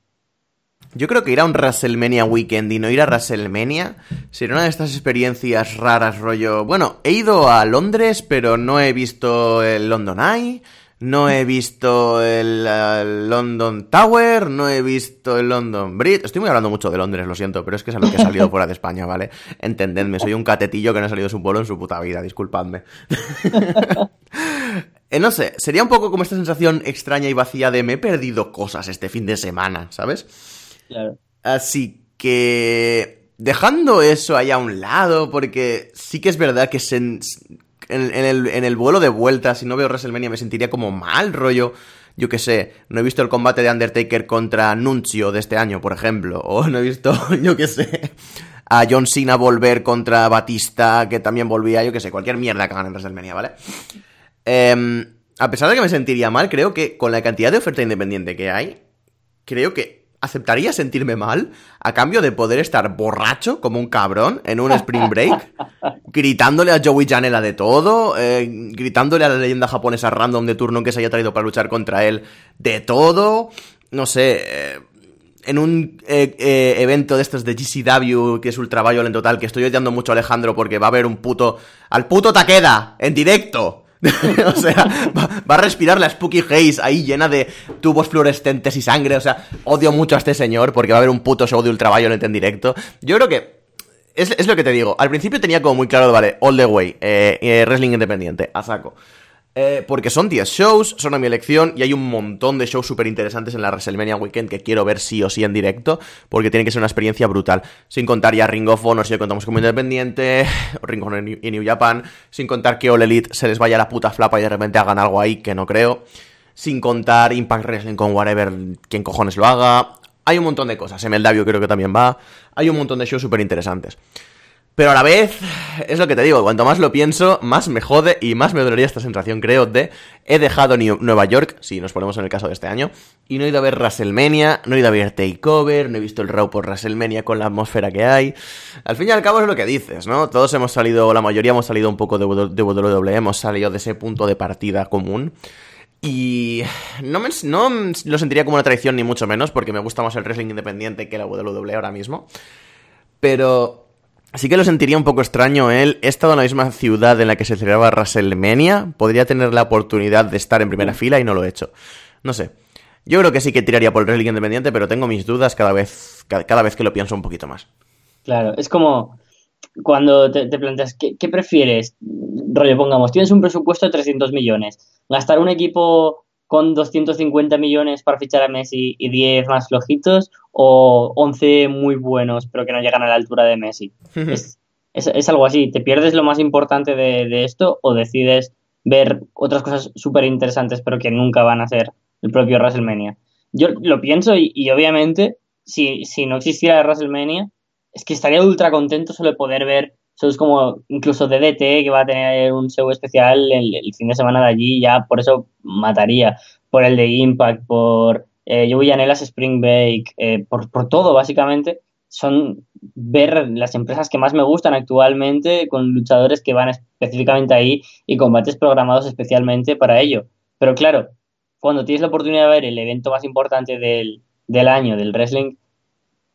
Yo creo que ir a un WrestleMania Weekend y no ir a WrestleMania sería una de estas experiencias raras, rollo. Bueno, he ido a Londres, pero no he visto el London Eye, no he visto el, London Tower, no he visto el London Bridge. Estoy muy hablando mucho de Londres, lo siento, pero es que es a lo que he salido fuera de España, ¿vale? Entendedme, soy un catetillo que no ha salido de su pueblo en su puta vida, disculpadme. [laughs] Eh, no sé, sería un poco como esta sensación extraña y vacía de me he perdido cosas este fin de semana, ¿sabes? Así que dejando eso ahí a un lado, porque sí que es verdad que en, el, vuelo de vuelta, si no veo WrestleMania, me sentiría como mal rollo. Yo qué sé, no he visto el combate de Undertaker contra Nuncio de este año, por ejemplo. O no he visto, [laughs] yo qué sé, a John Cena volver contra Batista, que también volvía, yo qué sé, cualquier mierda que hagan en WrestleMania, ¿vale? Em, a pesar de que me sentiría mal, creo que con la cantidad de oferta independiente que hay, creo que aceptaría sentirme mal a cambio de poder estar borracho como un cabrón en un spring break, [laughs] gritándole a Joey Janela de todo, eh, gritándole a la leyenda japonesa random de turno que se haya traído para luchar contra él de todo, no sé, eh, en un eh, evento de estos de GCW, que es Ultra en total, que estoy odiando mucho a Alejandro porque va a haber un puto... ¡Al puto Takeda! ¡En directo! [laughs] o sea, va, a respirar la Spooky Haze ahí llena de tubos fluorescentes y sangre. O sea, odio mucho a este señor porque va a haber un puto show de Ultra en directo. Yo creo que. Es, lo que te digo. Al principio tenía como muy claro, vale, all the way. Eh, eh, wrestling independiente, a saco. Eh, porque son 10 shows, son a mi elección y hay un montón de shows súper interesantes en la WrestleMania Weekend que quiero ver sí o sí en directo porque tiene que ser una experiencia brutal. Sin contar ya Ring of Honor si lo contamos como independiente, [laughs] Ring of y New Japan, sin contar que All Elite se les vaya la puta flapa y de repente hagan algo ahí que no creo. Sin contar Impact Wrestling con whatever, quien cojones lo haga. Hay un montón de cosas, MLW creo que también va. Hay un montón de shows súper interesantes. Pero a la vez, es lo que te digo, cuanto más lo pienso, más me jode y más me dolería esta sensación, creo, de he dejado Nueva York, si nos ponemos en el caso de este año, y no he ido a ver WrestleMania, no he ido a ver Takeover, no he visto el Raw por WrestleMania con la atmósfera que hay. Al fin y al cabo es lo que dices, ¿no? Todos hemos salido, la mayoría hemos salido un poco de WWE, hemos salido de ese punto de partida común. Y no, me, no lo sentiría como una traición ni mucho menos, porque me gusta más el wrestling independiente que la WWE ahora mismo. Pero Así que lo sentiría un poco extraño él. He estado en la misma ciudad en la que se celebraba WrestleMania. Podría tener la oportunidad de estar en primera fila y no lo he hecho. No sé. Yo creo que sí que tiraría por el wrestling independiente, pero tengo mis dudas cada vez, cada, vez que lo pienso un poquito más. Claro, es como cuando te, planteas, ¿qué, ¿qué, prefieres? Rollo, pongamos, tienes un presupuesto de 300 millones. Gastar un equipo con 250 millones para fichar a Messi y 10 más flojitos o 11 muy buenos pero que no llegan a la altura de Messi. es, es, algo así, te pierdes lo más importante de, esto o decides ver otras cosas súper interesantes pero que nunca van a ser el propio WrestleMania. Yo lo pienso y, obviamente si, si, no existiera WrestleMania es que estaría ultra contento solo de poder ver shows como incluso DDT que va a tener un show especial el, fin de semana de allí ya por eso mataría por el de Impact por eh, yo voy a Spring Break eh, por, por todo básicamente son ver las empresas que más me gustan actualmente con luchadores que van específicamente ahí y combates programados especialmente para ello. Pero claro, cuando tienes la oportunidad de ver el evento más importante del, año del wrestling,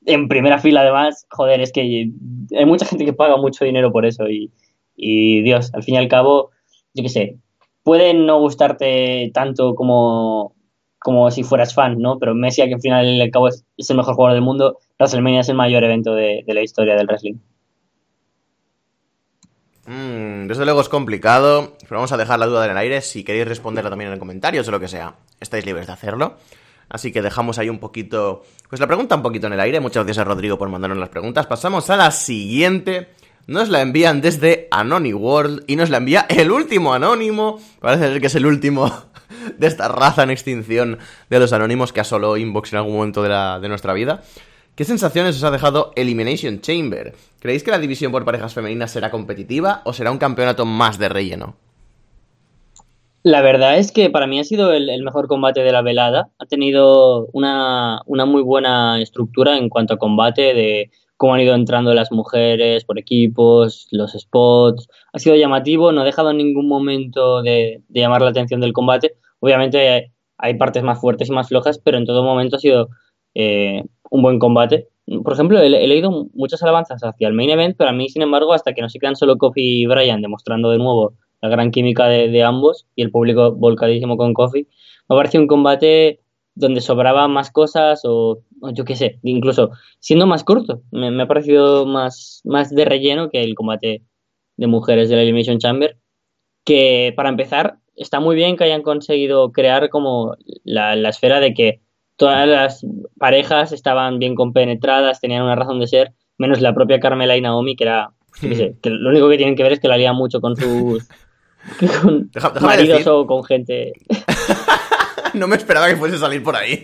en primera fila además, joder, es que hay mucha gente que paga mucho dinero por eso y, Dios, al fin y al cabo, yo qué sé, puede no gustarte tanto como como si fueras fan, ¿no? Pero Messi, que al final y al cabo es, el mejor jugador del mundo, WrestleMania es el mayor evento de, la historia del wrestling. Mm, desde luego es complicado, pero vamos a dejar la duda en el aire. Si queréis responderla también en comentarios o lo que sea, estáis libres de hacerlo. Así que dejamos ahí un poquito, pues la pregunta un poquito en el aire. Muchas gracias a Rodrigo por mandarnos las preguntas. Pasamos a la siguiente. Nos la envían desde Anony World y nos la envía el último anónimo. Parece ser que es el último [laughs] de esta raza en extinción de los anónimos que asoló Inbox en algún momento de, de nuestra vida. ¿Qué sensaciones os ha dejado Elimination Chamber? ¿Creéis que la división por parejas femeninas será competitiva o será un campeonato más de relleno? La verdad es que para mí ha sido el, mejor combate de la velada. Ha tenido una, una, muy buena estructura en cuanto a combate, de cómo han ido entrando las mujeres por equipos, los spots. Ha sido llamativo, no ha dejado en ningún momento de, llamar la atención del combate. Obviamente hay partes más fuertes y más flojas, pero en todo momento ha sido eh, un buen combate. Por ejemplo, he, leído muchas alabanzas hacia el main event, pero a mí, sin embargo, hasta que no se quedan solo Kofi y Brian demostrando de nuevo la gran química de, ambos y el público volcadísimo con Kofi, me ha parecido un combate donde sobraba más cosas o, yo qué sé, incluso siendo más corto. Me, ha parecido más, más de relleno que el combate de mujeres de la Elimination Chamber, que para empezar está muy bien que hayan conseguido crear como la, esfera de que todas las parejas estaban bien compenetradas, tenían una razón de ser, menos la propia Carmela y Naomi, que era, sé, [laughs] que lo único que tienen que ver es que la lía mucho con sus [laughs] con maridos o con gente. [laughs] no me esperaba que fuese a salir por ahí.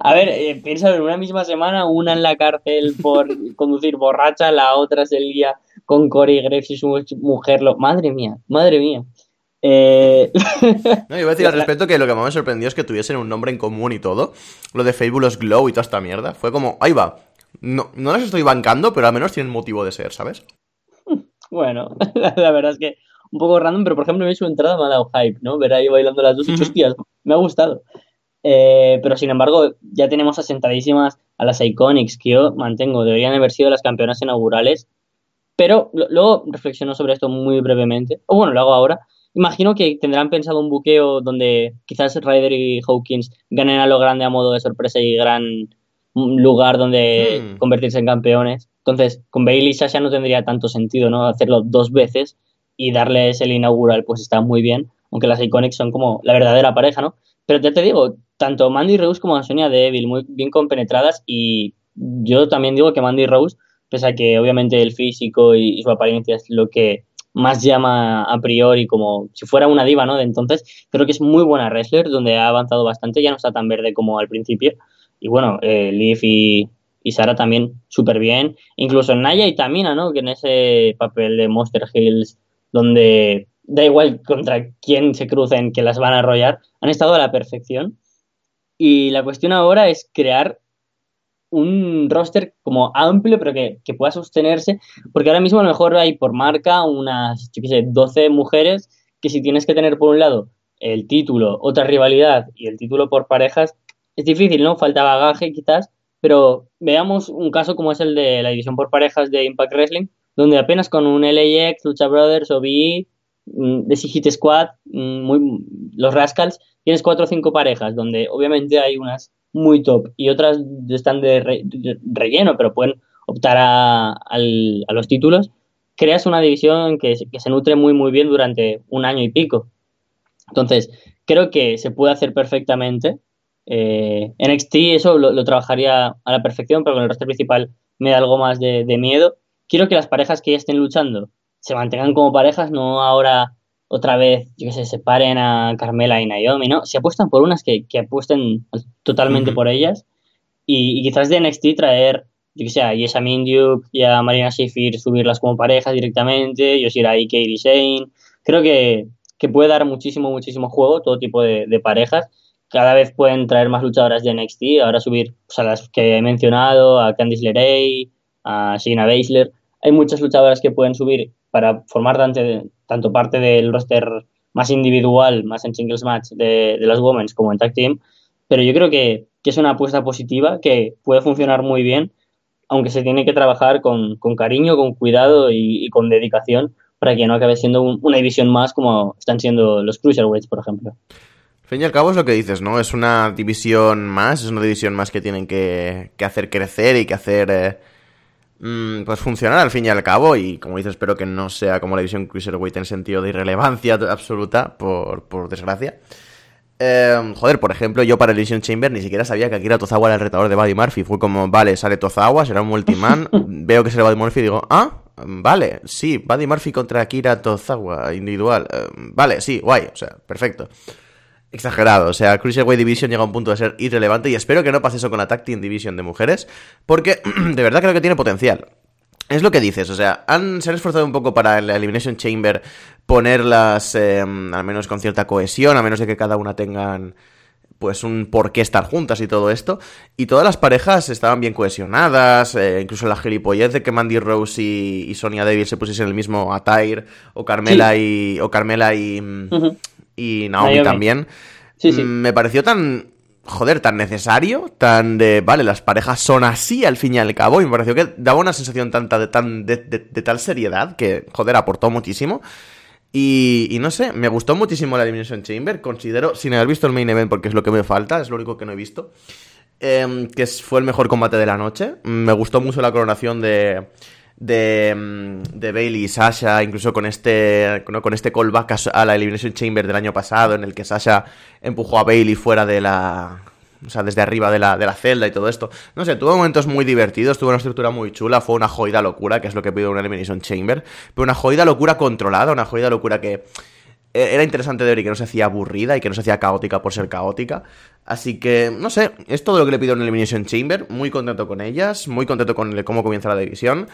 A ver, eh, piensa en una misma semana, una en la cárcel por [laughs] conducir borracha, la otra es el día con Corey Graves y su mujer. Lo... Madre mía, madre mía. Eh... No, iba a decir al [laughs] respecto que lo que más me sorprendió es que tuviesen un nombre en común y todo. Lo de Fabulous Glow y toda esta mierda. Fue como, ahí va. No, no las estoy bancando, pero al menos tienen motivo de ser, ¿sabes? Bueno, la verdad es que un poco random, pero por ejemplo, mí su entrada me ha dado hype, ¿no? Ver ahí bailando las dos y hostias, me ha gustado. Eh, pero sin embargo, ya tenemos asentadísimas a las Iconics, que yo mantengo, deberían haber sido las campeonas inaugurales. Pero luego reflexiono sobre esto muy brevemente, o bueno, lo hago ahora. Imagino que tendrán pensado un buqueo donde quizás Ryder y Hawkins ganen a lo grande a modo de sorpresa y gran lugar donde hmm. convertirse en campeones. Entonces, con Bailey y Sasha no tendría tanto sentido, ¿no? Hacerlo dos veces y darles el inaugural, pues está muy bien. Aunque las Iconics son como la verdadera pareja, ¿no? Pero ya te digo, tanto Mandy Rose como Sonia Deville muy bien compenetradas y yo también digo que Mandy Rose, pese a que obviamente el físico y, su apariencia es lo que más llama a priori como si fuera una diva, ¿no? De entonces, creo que es muy buena wrestler, donde ha avanzado bastante, ya no está tan verde como al principio. Y bueno, eh, Liv y, y Sara también súper bien. Incluso Naya y Tamina, ¿no? Que en ese papel de Monster Hills, donde da igual contra quién se crucen, que las van a arrollar, han estado a la perfección. Y la cuestión ahora es crear un roster como amplio, pero que, pueda sostenerse, porque ahora mismo a lo mejor hay por marca unas, yo qué sé, 12 mujeres que si tienes que tener por un lado el título, otra rivalidad y el título por parejas, es difícil, ¿no? Falta bagaje quizás, pero veamos un caso como es el de la división por parejas de Impact Wrestling, donde apenas con un LAX, Lucha Brothers o BE, mm, de Hit Squad, mm, muy, los Rascals, tienes cuatro o cinco parejas, donde obviamente hay unas muy top y otras están de, relleno, pero pueden optar a, los títulos, creas una división que, se nutre muy muy bien durante un año y pico. Entonces, creo que se puede hacer perfectamente. Eh, NXT eso lo, trabajaría a la perfección, pero con el roster principal me da algo más de, miedo. Quiero que las parejas que ya estén luchando se mantengan como parejas, no ahora otra vez, yo qué sé, separen a Carmela y Naomi, ¿no? Se apuestan por unas que, que apuesten totalmente por ellas y, quizás de NXT traer, yo que sé, a Yesha Mindyuk y a Marina Shafir subirlas como parejas directamente, Yoshirai y Katie Shane. Creo que, que puede dar muchísimo, muchísimo juego, todo tipo de, de parejas cada vez pueden traer más luchadoras de NXT, ahora subir pues, a las que he mencionado, a Candice LeRae, a Shayna Baszler. Hay muchas luchadoras que pueden subir para formar tanto, parte del roster más individual, más en singles match de, las Women's como en tag team, pero yo creo que, es una apuesta positiva que puede funcionar muy bien, aunque se tiene que trabajar con, cariño, con cuidado y, con dedicación para que no acabe siendo una división más como están siendo los Cruiserweights, por ejemplo fin y al cabo es lo que dices, ¿no? Es una división más, es una división más que tienen que, hacer crecer y que hacer eh, pues funcionar al fin y al cabo. Y como dices, espero que no sea como la división Cruiserweight en sentido de irrelevancia absoluta, por, desgracia. Em, joder, por ejemplo, yo para División Chamber ni siquiera sabía que Akira Tozawa era el retador de Buddy Murphy. Fue como, vale, sale Tozawa, será un multiman. [laughs] veo que será Buddy Murphy y digo, ah, vale, sí, Buddy Murphy contra Akira Tozawa, individual. Em, vale, sí, guay, o sea, perfecto exagerado. O sea, Cruiserweight Division llega a un punto de ser irrelevante y espero que no pase eso con la Tag Team Division de mujeres, porque [clears throat] de verdad creo que tiene potencial. Es lo que dices, o sea, han, se han esforzado un poco para la Elimination Chamber ponerlas em, al menos con cierta cohesión, a menos de que cada una tengan pues un por qué estar juntas y todo esto. Y todas las parejas estaban bien cohesionadas, eh, incluso la gilipollez de que Mandy Rose y, Sonia Deville se pusiesen el mismo attire, o Carmela y. o Carmela y y Naomi, también. Sí, sí. Mm, me pareció tan joder, tan necesario, tan de, vale, las parejas son así al fin y al cabo, y me pareció que daba una sensación tanta de, tan, de, tal seriedad que, joder, aportó muchísimo. Y, no sé, me gustó muchísimo la Elimination Chamber, considero, sin haber visto el main event porque es lo que me falta, es lo único que no he visto, em, que fue el mejor combate de la noche. Me gustó mucho la coronación de, de, mm, de Bailey y Sasha, incluso con este, con este callback a la Elimination Chamber del año pasado, en el que Sasha empujó a Bailey fuera de la. O sea, desde arriba de la, de la celda y todo esto. No sé, tuvo momentos muy divertidos, tuvo una estructura muy chula, fue una joida locura, que es lo que pido una Elimination Chamber. Pero una joida locura controlada, una joida locura que e-, era interesante de ver y que no se hacía aburrida y que no se hacía caótica por ser caótica. Así que, no sé, es todo lo que le pido en Elimination Chamber. Muy contento con ellas, muy contento con cómo comienza la división.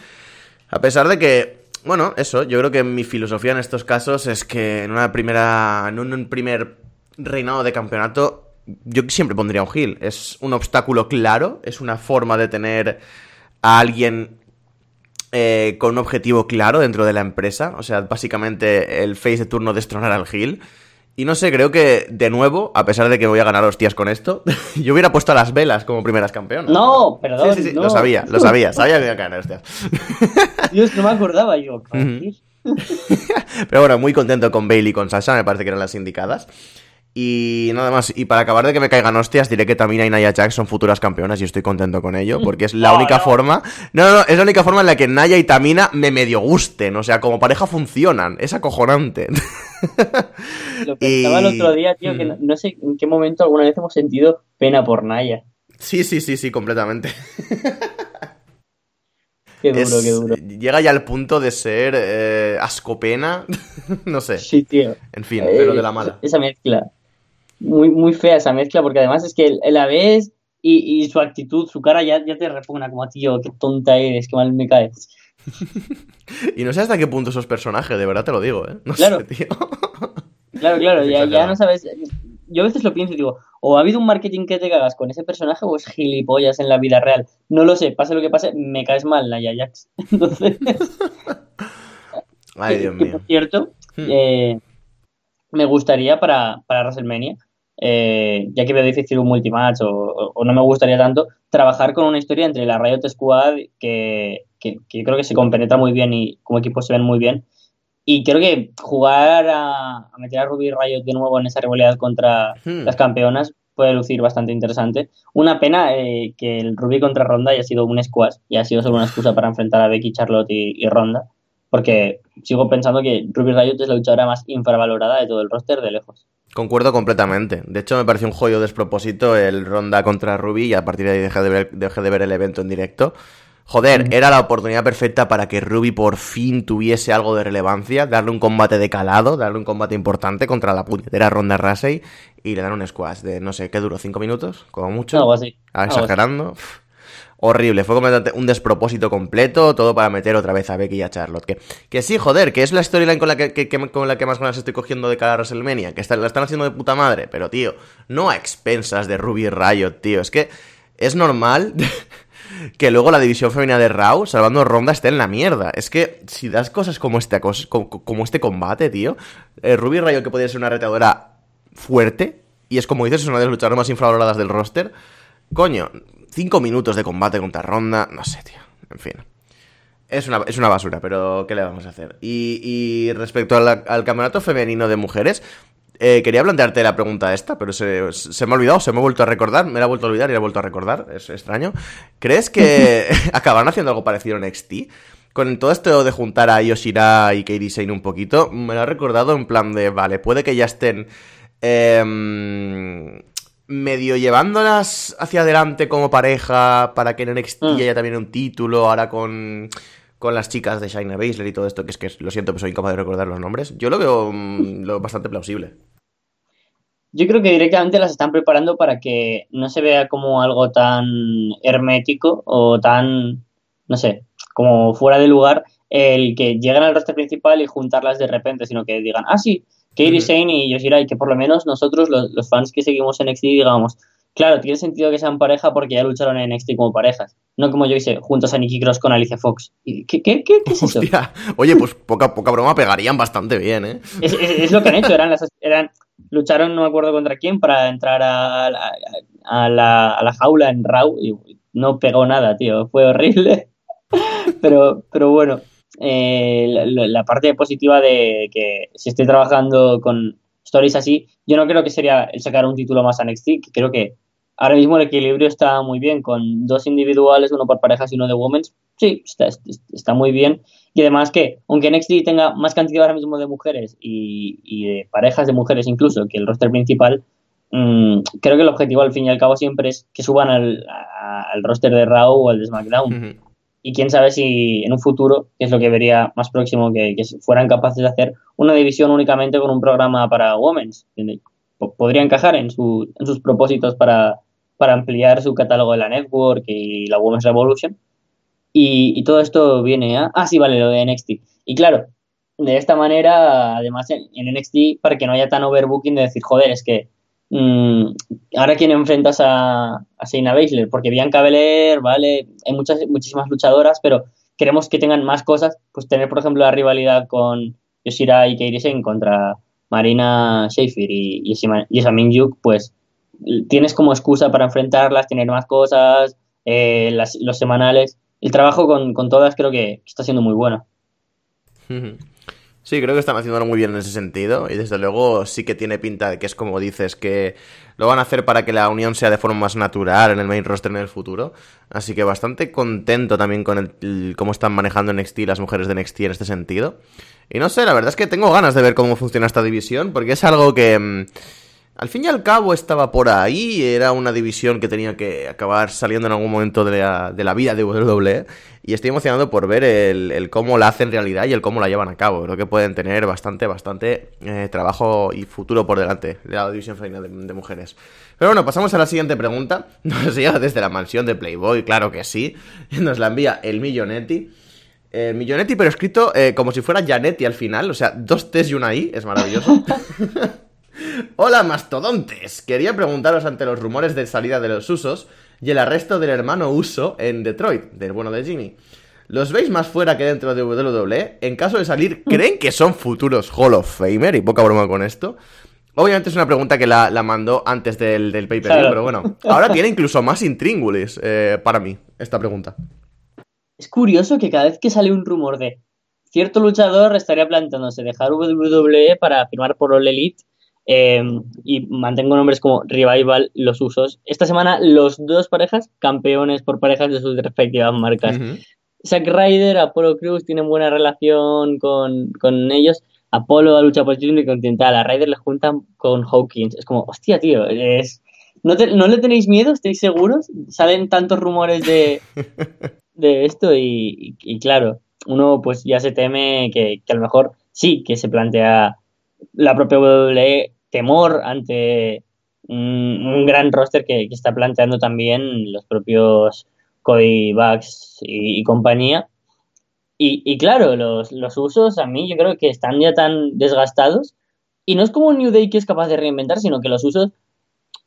A pesar de que, bueno, eso, yo creo que mi filosofía en estos casos es que en una primera. en un primer reinado de campeonato. Yo siempre pondría un heel. Es un obstáculo claro. Es una forma de tener a alguien eh, con un objetivo claro dentro de la empresa. O sea, básicamente el face de turno destronar al heel. Y no sé, creo que de nuevo, a pesar de que voy a ganar hostias con esto, [laughs] yo hubiera puesto a las velas como primeras campeonas. No, perdón. Sí, sí, sí, lo sabía, lo sabía, sabía que iba a ganar hostias. [laughs] Dios, no me acordaba yo. [laughs] Pero bueno, muy contento con Bailey y con Sasha, me parece que eran las indicadas. Y nada más, y para acabar de que me caigan hostias, diré que Tamina y Naya Jax son futuras campeonas y estoy contento con ello, porque es la [laughs] única forma. No, no, es la única forma en la que Naya y Tamina me medio gusten, o sea, como pareja funcionan, es acojonante. Lo [laughs] pensaba el otro día, tío, que no, sé en qué momento alguna vez hemos sentido pena por Naya. Sí, sí, sí, sí, completamente. [laughs] Qué duro, qué duro. Llega ya al punto de ser eh, ascopena, no sé. Sí, tío. En fin, pero de la mala. Esa mezcla muy, muy fea esa mezcla, porque además es que la ves y, y su actitud, su cara ya, ya te repugna como, tío, qué tonta eres, qué mal me caes. [laughs] y no sé hasta qué punto sos personaje, de verdad te lo digo, ¿eh? No claro. sé, tío. [laughs] claro, claro, ya, ya no sabes. Yo a veces lo pienso y digo, o ha habido un marketing que te cagas con ese personaje o es gilipollas en la vida real. No lo sé, pase lo que pase, me caes mal, la Jax. [laughs] Entonces. Ay, Dios mío. por cierto, hmm. eh, me gustaría para, para WrestleMania eh, ya que veo difícil un multimatch o, no me gustaría tanto, trabajar con una historia entre la Riot Squad que, que, creo que se compenetra muy bien y como equipo se ven muy bien. Y creo que jugar a, meter a Ruby Riot de nuevo en esa rivalidad contra hmm. las campeonas puede lucir bastante interesante. Una pena eh, que el Ruby contra Ronda haya sido un squash y ha sido solo una excusa para enfrentar a Becky, Charlotte y, Ronda, porque sigo pensando que Ruby Riot es la luchadora más infravalorada de todo el roster de lejos. Concuerdo completamente. De hecho, me pareció un joyo despropósito el Ronda contra Ruby y a partir de ahí dejé de ver, de ver el evento en directo. Joder, era la oportunidad perfecta para que Ruby por fin tuviese algo de relevancia, darle un combate de calado, darle un combate importante contra la puñetera Ronda Rousey y le dan un squash de, no sé, ¿qué duró? ¿Cinco minutos? Como mucho. Algo así. Ah, exagerando. Horrible, fue completamente un despropósito completo, todo para meter otra vez a Becky y a Charlotte. Que, que sí, joder, que es la storyline con la que, con la que más ganas estoy cogiendo de cada WrestleMania, que la están haciendo de puta madre, pero tío, no a expensas de Ruby Riot, tío, es que es normal [laughs] que luego la división femenina de Raw, salvando ronda, esté en la mierda. Es que si das cosas como este, como, este combate, tío, eh, Ruby Rayo, que podría ser una retadora fuerte, y es como dices, es una de las luchadoras más infravaloradas del roster. Coño, cinco minutos de combate contra Ronda, no sé, tío. En fin. Es una, es una basura, pero ¿qué le vamos a hacer? Y, respecto al campeonato femenino de mujeres, eh, quería plantearte la pregunta esta, pero se, me ha olvidado, se me ha vuelto a recordar, me la ha vuelto a olvidar y la he vuelto a recordar, es extraño. ¿Crees que [laughs] acabarán haciendo algo parecido en NXT? Con todo esto de juntar a Yoshira y Kairi Sane un poquito, me lo ha recordado en plan de, vale, puede que ya estén em, medio llevándolas hacia adelante como pareja para que en NXT mm. haya también un título, ahora con con las chicas de Shayna Baszler y todo esto, que es que lo siento, pero soy incapaz de recordar los nombres. Yo lo veo mm, lo bastante plausible. Yo creo que directamente las están preparando para que no se vea como algo tan hermético o tan, no sé, como fuera de lugar el que lleguen al roster principal y juntarlas de repente, sino que digan, ah, sí, Katie Shane y Yoshira, y que por lo menos nosotros, los, los fans que seguimos en NXT, digamos, Claro, tiene sentido que sean pareja porque ya lucharon en NXT como parejas. No como yo hice, juntos a Nikki Cross con Alicia Fox. ¿Qué, qué, qué, es eso? Oye, pues poca, poca broma pegarían bastante bien, ¿eh? Es, lo que han hecho. Eran, las, eran Lucharon, no me acuerdo contra quién, para entrar a, a, la, a la, jaula en Raw y no pegó nada, tío. Fue horrible. [laughs] pero, pero bueno, eh, la, parte positiva de que si estoy trabajando con stories así, yo no creo que sería el sacar un título más a NXT, creo que Ahora mismo el equilibrio está muy bien, con dos individuales, uno por parejas y uno de women's. Sí, está, está muy bien. Y además que, aunque NXT tenga más cantidad ahora mismo de mujeres y, de parejas de mujeres incluso que el roster principal, mm, creo que el objetivo al fin y al cabo siempre es que suban al, roster de Raw o al de SmackDown. Y quién sabe si en un futuro, que es lo que vería más próximo, que, fueran capaces de hacer una división únicamente con un programa para women's. Podría encajar en, su, en sus propósitos para, para ampliar su catálogo de la Network y la Women's Revolution. Y, todo esto viene a... Ah, sí, vale, lo de NXT. Y claro, de esta manera, además en, NXT, para que no haya tan overbooking de decir, joder, es que mm, ahora quién enfrentas a, a Shayna Baszler, porque Bianca Belair, vale, hay muchas, muchísimas luchadoras, pero queremos que tengan más cosas, pues tener, por ejemplo, la rivalidad con Yoshira y Kairi Sane contra Marina Shafir y, y, y Yuk, pues tienes como excusa para enfrentarlas, tener más cosas, eh, los semanales. El trabajo con, todas creo que está siendo muy bueno. Sí, creo que están haciéndolo muy bien en ese sentido y desde luego sí que tiene pinta de que es como dices, que lo van a hacer para que la unión sea de forma más natural en el main roster en el futuro. Así que bastante contento también con el, cómo están manejando NXT las mujeres de NXT en este sentido. Y no sé, la verdad es que tengo ganas de ver cómo funciona esta división porque es algo que... Mm, al fin y al cabo estaba por ahí, era una división que tenía que acabar saliendo en algún momento de la, vida de WWE y estoy emocionado por ver el, cómo la hacen realidad y el cómo la llevan a cabo. Creo que pueden tener bastante, bastante eh, trabajo y futuro por delante de la división femenina de, mujeres. Pero bueno, pasamos a la siguiente pregunta. [laughs] Nos llega desde la mansión de Playboy, claro que sí. [laughs] Nos la envía el Millonetti. El Millonetti, pero escrito eh, como si fuera Janetti al final, o sea, dos T's y una I, es maravilloso. [laughs] Hola mastodontes, quería preguntaros ante los rumores de salida de los usos y el arresto del hermano Uso en Detroit, del bueno de Jimmy. ¿Los veis más fuera que dentro de WWE? En caso de salir, [laughs] ¿creen que son futuros Hall of Famer? Y poca broma con esto. Obviamente es una pregunta que la, mandó antes del, del pay pero bueno, ahora tiene incluso más intríngulis eh, para mí esta pregunta. Es curioso que cada vez que sale un rumor de cierto luchador estaría planteándose dejar WWE para firmar por All Elite Em, y mantengo nombres como Revival, los usos. Esta semana, los dos parejas, campeones por parejas de sus respectivas marcas. Zack Ryder, Apollo Cruz tienen buena relación con, con ellos. Apolo a lucha por el título continental. A Ryder le juntan con Hawkins. Es como, hostia, tío, es. ¿No, ¿No le tenéis miedo? ¿Estáis seguros? Salen tantos rumores de, [laughs] de esto y, claro, uno pues ya se teme que, a lo mejor sí que se plantea la propia WWE temor ante un, gran roster que, está planteando también los propios Cody Bucks y, compañía. Y, claro, los, los, usos a mí yo creo que están ya tan desgastados. Y no es como New Day que es capaz de reinventar, sino que los usos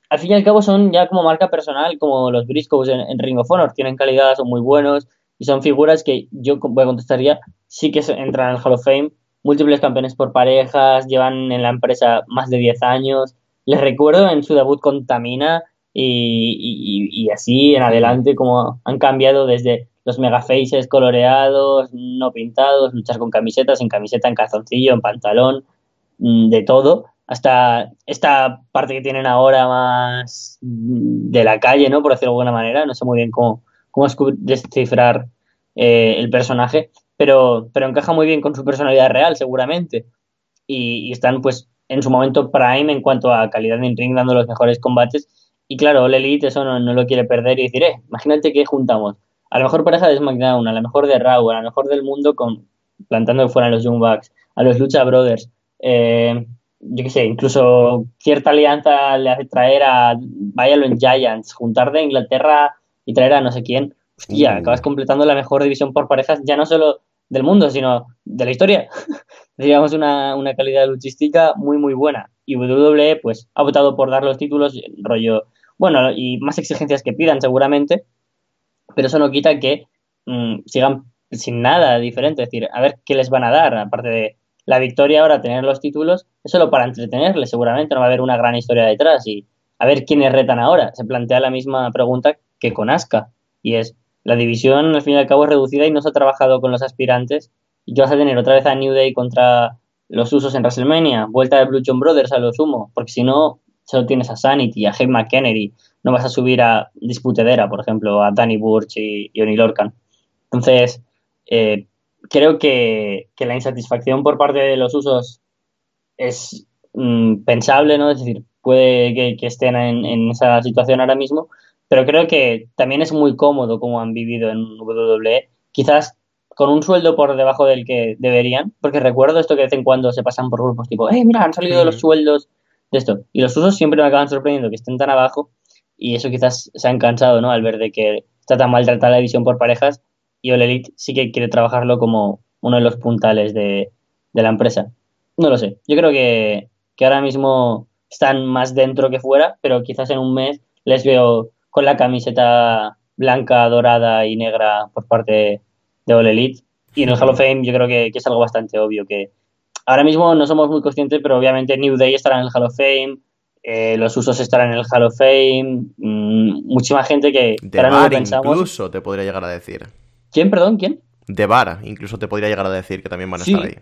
al fin y al cabo son ya como marca personal, como los Briscoes en, Ring of Honor. Tienen calidad, son muy buenos y son figuras que yo voy a contestar ya, sí que entran al Hall of Fame. Múltiples campeones por parejas, llevan en la empresa más de 10 años. Les recuerdo en su debut con Tamina y, así en adelante como han cambiado desde los megafaces coloreados, no pintados, luchar con camisetas, en camiseta, en calzoncillo, en pantalón, mm, de todo, hasta esta parte que tienen ahora más de la calle, ¿no? Por decirlo de alguna manera, no sé muy bien cómo, cómo descifrar eh, el personaje, pero, pero encaja muy bien con su personalidad real, seguramente. Y, están, pues, en su momento prime en cuanto a calidad de ring, dando los mejores combates. Y claro, All Elite eso no, lo quiere perder y decir, eh, imagínate que juntamos a la mejor pareja de SmackDown, a la mejor de Raw, a la mejor del mundo, con plantando fuera a los Young Bucks, a los Lucha Brothers, eh, yo qué sé, incluso cierta alianza le hace traer a en Giants, juntar de Inglaterra y traer a no sé quién. Hostia, uh. acabas completando la mejor división por parejas, ya no solo del mundo, sino de la historia. [laughs] Digamos, una, una calidad luchística muy, muy buena. Y WWE, pues, ha votado por dar los títulos, rollo, bueno, y más exigencias que pidan, seguramente, pero eso no quita que mm, sigan sin nada diferente. Es decir, a ver qué les van a dar, aparte de la victoria ahora, tener los títulos, es solo para entretenerles, seguramente no va a haber una gran historia detrás y a ver quiénes retan ahora. Se plantea la misma pregunta que con Asuka y es, la división al fin y al cabo es reducida y no se ha trabajado con los aspirantes y que vas a tener otra vez a New Day contra los usos en WrestleMania, vuelta de Blue John Brothers a lo sumo, porque si no, solo tienes a Sanity, a Jake McKennedy, no vas a subir a Disputedera, por ejemplo, a Danny Burch y, y Oni Lorcan. Entonces, eh, creo que, la insatisfacción por parte de los usos es mm, pensable, ¿no? Es decir, puede que, estén en, esa situación ahora mismo, pero creo que también es muy cómodo como han vivido en WWE, quizás con un sueldo por debajo del que deberían, porque recuerdo esto que de vez en cuando se pasan por grupos tipo, eh, mira, han salido los sueldos de esto, y los usos siempre me acaban sorprendiendo que estén tan abajo, y eso quizás se han cansado, ¿no? Al ver de que está tan maltratada la división por parejas, y All Elite sí que quiere trabajarlo como uno de los puntales de, la empresa. No lo sé. Yo creo que, ahora mismo están más dentro que fuera, pero quizás en un mes les veo con la camiseta blanca, dorada y negra por parte de All Elite. Y en el Hall of Fame yo creo que, es algo bastante obvio que ahora mismo no somos muy conscientes, pero obviamente New Day estará en el Hall of Fame, eh, los usos estarán en el Hall of Fame, mm, muchísima gente que ahora no lo pensamos. Incluso te podría llegar a decir. ¿Quién, perdón? ¿Quién? De Vara, incluso te podría llegar a decir que también van a estar ahí.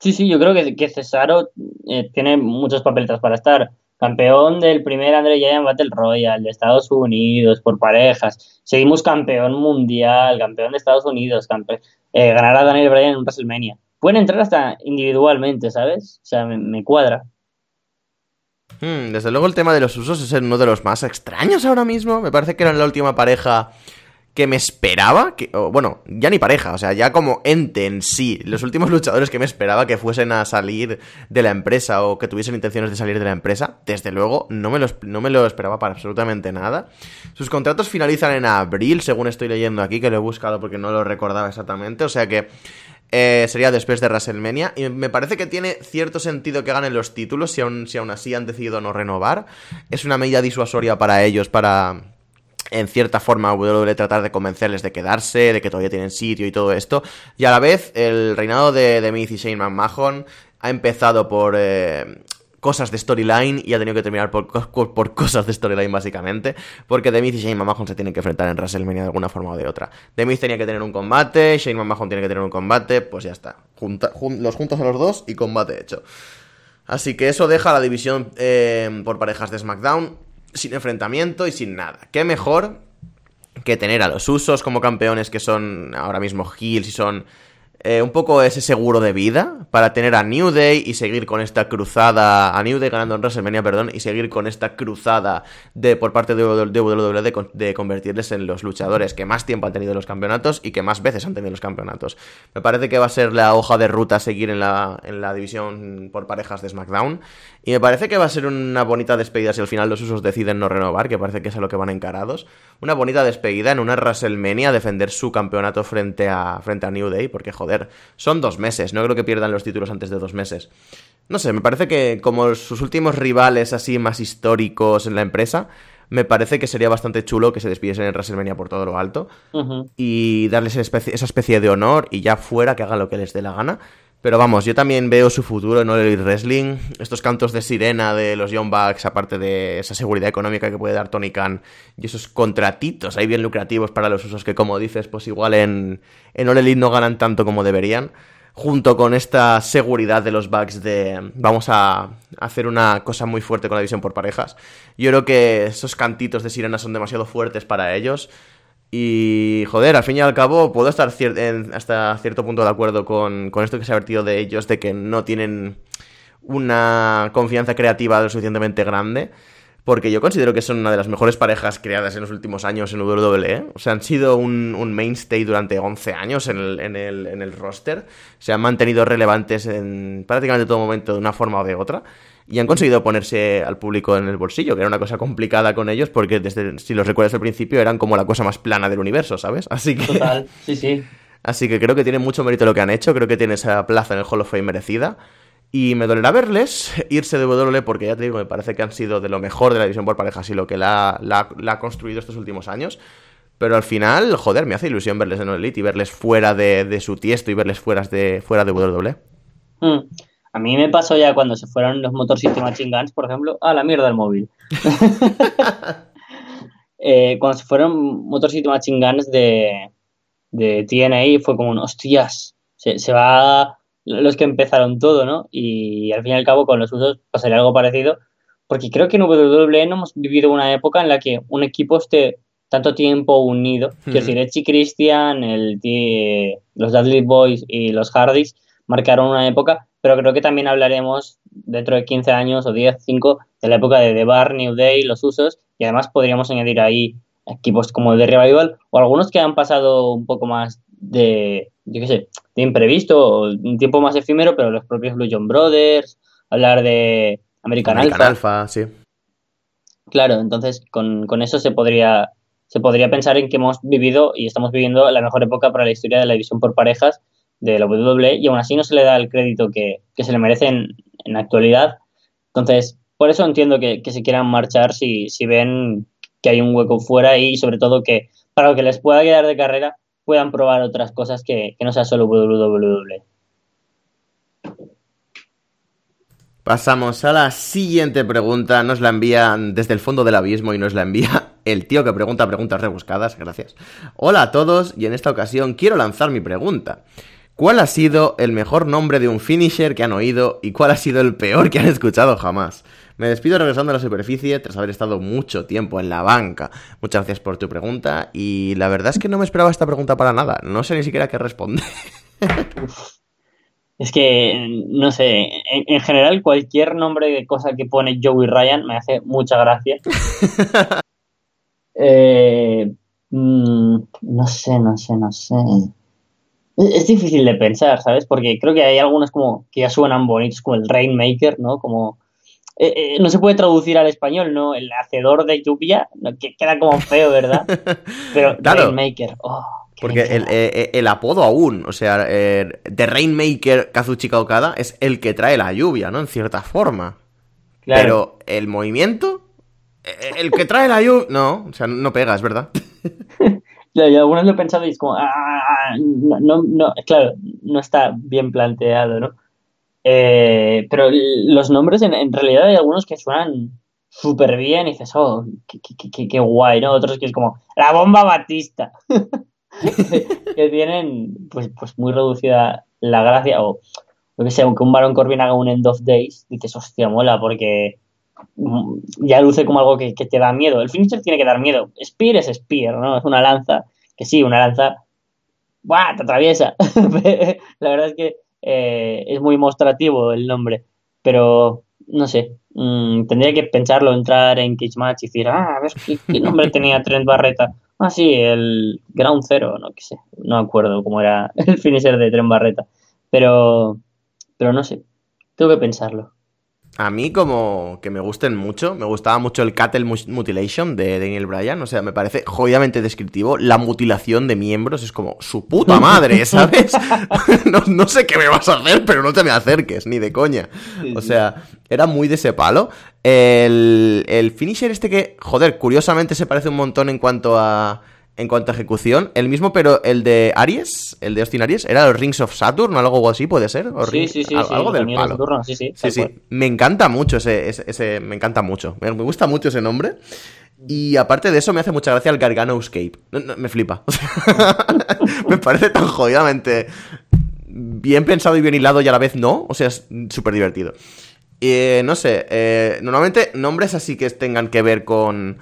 Sí, sí, yo creo que, que Cesaro eh, tiene muchos papeletas para estar. Campeón del primer Andre Giant Battle Royale de Estados Unidos por parejas. Seguimos campeón mundial, campeón de Estados Unidos, campeón, eh, Daniel Bryan en WrestleMania. Pueden entrar hasta individualmente, ¿sabes? O sea, me, cuadra. Hmm, desde luego el tema de los usos es uno de los más extraños ahora mismo. Me parece que era la última pareja que me esperaba, que, bueno, ya ni pareja, o sea, ya como ente en sí, los últimos luchadores que me esperaba que fuesen a salir de la empresa o que tuviesen intenciones de salir de la empresa, desde luego no me lo, no me lo esperaba para absolutamente nada. Sus contratos finalizan en abril, según estoy leyendo aquí, que lo he buscado porque no lo recordaba exactamente, o sea que eh, sería después de WrestleMania. Y me parece que tiene cierto sentido que ganen los títulos si aún, si aún así han decidido no renovar. Es una medida disuasoria para ellos, para, en cierta forma WWE tratar de convencerles de quedarse, de que todavía tienen sitio y todo esto. Y a la vez, el reinado de, de Miz y Shane McMahon ha empezado por eh, cosas de storyline y ha tenido que terminar por, cosas de storyline básicamente, porque The Miz y Shane McMahon se tienen que enfrentar en WrestleMania de alguna forma o de otra. The Miz tenía que tener un combate, Shane McMahon tiene que tener un combate, pues ya está. los juntos a los dos y combate hecho. Así que eso deja la división eh, por parejas de SmackDown sin enfrentamiento y sin nada. ¿Qué mejor que tener a los usos como campeones que son ahora mismo heels y son eh, un poco ese seguro de vida para tener a New Day y seguir con esta cruzada, a New Day ganando en WrestleMania, perdón, y seguir con esta cruzada de por parte de WWE de, convertirles en los luchadores que más tiempo han tenido los campeonatos y que más veces han tenido los campeonatos. Me parece que va a ser la hoja de ruta a seguir en la, en la división por parejas de SmackDown y me parece que va a ser una bonita despedida si al final los usos deciden no renovar, que parece que es a lo que van encarados. Una bonita despedida en una WrestleMania a defender su campeonato frente a, frente a New Day, porque joder son dos meses, no creo que pierdan los títulos antes de dos meses. No sé, me parece que como sus últimos rivales así más históricos en la empresa, me parece que sería bastante chulo que se despidiesen en WrestleMania por todo lo alto y darles esa especie, de honor y ya fuera que hagan lo que les dé la gana. Pero vamos, yo también veo su futuro en el Wrestling. Estos cantos de sirena de los Young Bucks, aparte de esa seguridad económica que puede dar Tony Khan, y esos contratitos ahí bien lucrativos para los usos que, como dices, pues igual en, en All Elite no ganan tanto como deberían. Junto con esta seguridad de los Bucks de vamos a hacer una cosa muy fuerte con la división por parejas. Yo creo que esos cantitos de sirena son demasiado fuertes para ellos. Y, joder, al fin y al cabo, puedo estar hasta cierto punto de acuerdo con, esto que se ha vertido de ellos, de que no tienen una confianza creativa lo suficientemente grande. Porque yo considero que son una de las mejores parejas creadas en los últimos años en WWE. O sea, han sido un, mainstay durante 11 años en el, en, el, roster. Se han mantenido relevantes en prácticamente todo momento de una forma o de otra y han conseguido ponerse al público en el bolsillo, que era una cosa complicada con ellos, porque desde, si los recuerdas al principio, eran como la cosa más plana del universo, ¿sabes? [laughs] Así que. Total, sí, sí. Así que creo que tiene mucho mérito lo que han hecho, creo que tiene esa plaza en el Hall of Fame merecida. Y me dolerá verles [laughs] irse de WWE porque ya te digo, me parece que han sido de lo mejor de la división por parejas y lo que la, la, ha construido estos últimos años. Pero al final, joder, me hace ilusión verles en Elite y verles fuera de, de su tiesto y verles fuera de, fuera de WWE. Mm. A mí me pasó ya cuando se fueron los Motor Machine Guns, por ejemplo, a la mierda el móvil. [laughs] Eh, cuando se fueron Motor Machine Guns de, de TNA fue como un hostias, se, se, va los que empezaron todo, ¿no? Y al fin y al cabo con los usos pasaría algo parecido, porque creo que en WWE no hemos vivido una época en la que un equipo esté tanto tiempo unido. Quiero decir, Edge Christian, el, los Dudley Boys y los Hardys marcaron una época pero creo que también hablaremos dentro de 15 años o 10, 5 de la época de The Bar, New Day, los usos, y además podríamos añadir ahí equipos como el de Revival o algunos que han pasado un poco más de, yo qué sé, de imprevisto o un tiempo más efímero, pero los propios Blue John Brothers, hablar de American, American Alpha. sí. Claro, entonces con, con eso se podría, se podría pensar en que hemos vivido y estamos viviendo la mejor época para la historia de la división por parejas de la WWE y aún así no se le da el crédito que, se le merece en, la actualidad. Entonces, por eso entiendo que, se quieran marchar si, si ven que hay un hueco fuera y sobre todo que para lo que les pueda quedar de carrera puedan probar otras cosas que, que no sea solo WWE. Pasamos a la siguiente pregunta. Nos la envían desde el fondo del abismo y nos la envía [laughs] el tío que pregunta preguntas rebuscadas. Gracias. Hola a todos y en esta ocasión quiero lanzar mi pregunta. ¿Cuál ha sido el mejor nombre de un finisher que han oído y cuál ha sido el peor que han escuchado jamás? Me despido regresando a la superficie tras haber estado mucho tiempo en la banca. Muchas gracias por tu pregunta y la verdad es que no me esperaba esta pregunta para nada. No sé ni siquiera qué responder. es que, no sé, en, general cualquier nombre de cosa que pone Joey Ryan me hace mucha gracia. [laughs] eh, mm, no sé, no sé, no sé. Es difícil de pensar, ¿sabes? Porque creo que hay algunos como que ya suenan bonitos, como el Rainmaker, ¿no? Como eh, eh, no se puede traducir al español, ¿no? El hacedor de lluvia, que queda como feo, ¿verdad? [laughs] Pero Rainmaker, oh, Porque el, eh, el, apodo aún, o sea, de Rainmaker Kazuchika Okada es el que trae la lluvia, ¿no? En cierta forma. Claro. Pero el movimiento, el que trae la lluvia, no, o sea, no pega, es verdad. [laughs] Claro, yo algunos lo he pensado y es como, ah, ah, no, no, claro, no está bien planteado, ¿no? Eh, pero los nombres, en, realidad hay algunos que suenan súper bien y dices, oh, qué, guay, ¿no? Otros que es como, la bomba batista, [laughs] que tienen pues, pues muy reducida la gracia, o lo que sea, aunque un Baron Corbin haga un End of Days, dices, hostia, mola, porque ya luce como algo que, te da miedo. El finisher tiene que dar miedo. Spear es Spear, ¿no? Es una lanza, que sí, una lanza ¡buah! Te atraviesa. [laughs] la verdad es que eh, es muy mostrativo el nombre, pero no sé. Mm, tendría que pensarlo, entrar en Cage Match y decir, ah, a ver qué, nombre tenía Trent Barreta. Ah, sí, el Ground Zero, no qué sé, no acuerdo cómo era [laughs] el finisher de Trent Barreta. Pero, pero no sé, tengo que pensarlo. A mí como que me gusten mucho, me gustaba mucho el Cattle Mutilation de Daniel Bryan, o sea, me parece jodidamente descriptivo. La mutilación de miembros es como su puta [laughs] madre, ¿sabes? [laughs] no, sé qué me vas a hacer, pero no te me acerques, ni de coña. O sea, era muy de ese palo. El, el finisher este que, joder, curiosamente se parece un montón en cuanto a en cuanto a ejecución, el mismo, pero el de Aries, el de Austin Aries, era los Rings of Saturn o algo así, puede ser. sí, sí, sí, algo del palo. sí, sí, sí, sí. Me encanta mucho ese, ese, me encanta mucho. Me gusta mucho ese nombre. Y aparte de eso, me hace mucha gracia el Gargano Escape. me flipa. [laughs] me parece tan jodidamente bien pensado y bien hilado y a la vez no. O sea, es súper divertido. Eh, no sé, eh, normalmente nombres así que tengan que ver con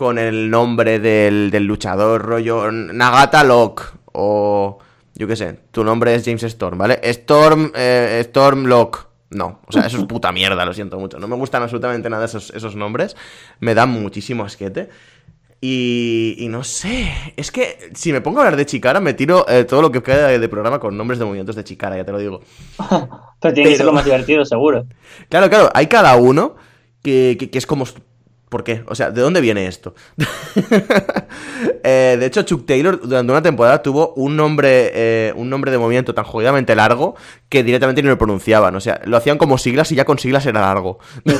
con el nombre del, luchador, rollo Nagata Locke o yo qué sé, tu nombre es James Storm, ¿vale? Storm, eh, Storm Locke. No, o sea, eso es puta mierda, lo siento mucho. No me gustan absolutamente nada esos, esos nombres. Me dan muchísimo asquete. Y, y, no sé, es que si me pongo a hablar de Chicara, me tiro eh, todo lo que queda de, programa con nombres de movimientos de Chicara, ya te lo digo. [laughs] Pero tiene que ser lo más divertido, seguro. [laughs] Claro, claro, hay cada uno que, que, que es como ¿Por qué? O sea, ¿de dónde viene esto? [laughs] Eh, de hecho, Chuck Taylor durante una temporada tuvo un nombre, eh, un nombre de movimiento tan jodidamente largo que directamente no lo pronunciaban. O sea, lo hacían como siglas y ya con siglas era largo. [laughs]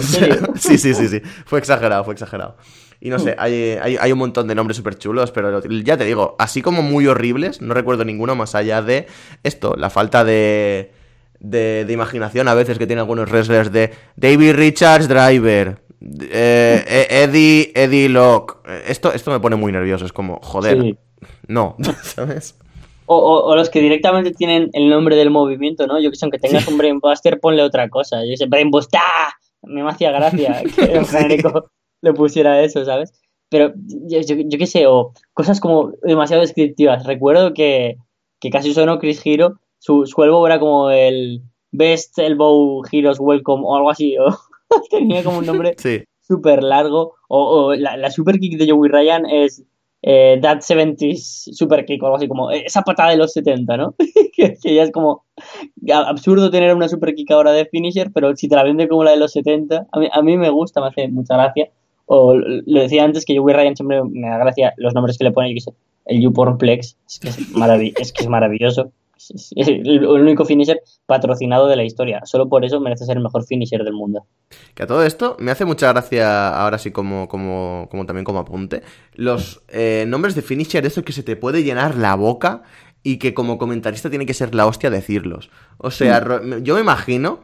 sí, sí, sí, sí. Fue exagerado, fue exagerado. Y no sé, hay, hay un montón de nombres súper chulos, pero ya te digo, así como muy horribles, no recuerdo ninguno más allá de esto, la falta de, de, de imaginación a veces que tienen algunos wrestlers de David Richards Driver, eh, eh, Eddie, Eddie Locke. Esto, esto me pone muy nervioso. Es como, joder, no, [laughs] ¿sabes? O, los que directamente tienen el nombre del movimiento, ¿no? Yo que sé, aunque tengas un Brainbuster, ponle otra cosa. Yo sé, Brainbuster, me hacía gracia [laughs] que el genérico le pusiera eso, ¿sabes? Pero yo, yo, qué sé, o cosas como demasiado descriptivas. Recuerdo que, que casi sonó Chris Hero, su, su elbow era como el Best Elbow Heroes Welcome o algo así, o [laughs] tenía como un nombre súper largo. O, la, super kick de Joey Ryan es eh, That 70s Super Kick o algo así, como esa patada de los 70, ¿no? [laughs] que, ya es como absurdo tener una super kick ahora de finisher, pero si te la vende como la de los 70, a mí, a mí me gusta, me hace mucha gracia. O lo decía antes que Joey Ryan siempre me da gracia los nombres que le pone, el YouPorn Plex, es que es, es, que es maravilloso [laughs] el único finisher patrocinado de la historia. Solo por eso merece ser el mejor finisher del mundo. Que a todo esto me hace mucha gracia, ahora sí como, como, como también como apunte, los eh, nombres de finisher, eso que se te puede llenar la boca y que como comentarista tiene que ser la hostia decirlos. O sea, mm. yo me imagino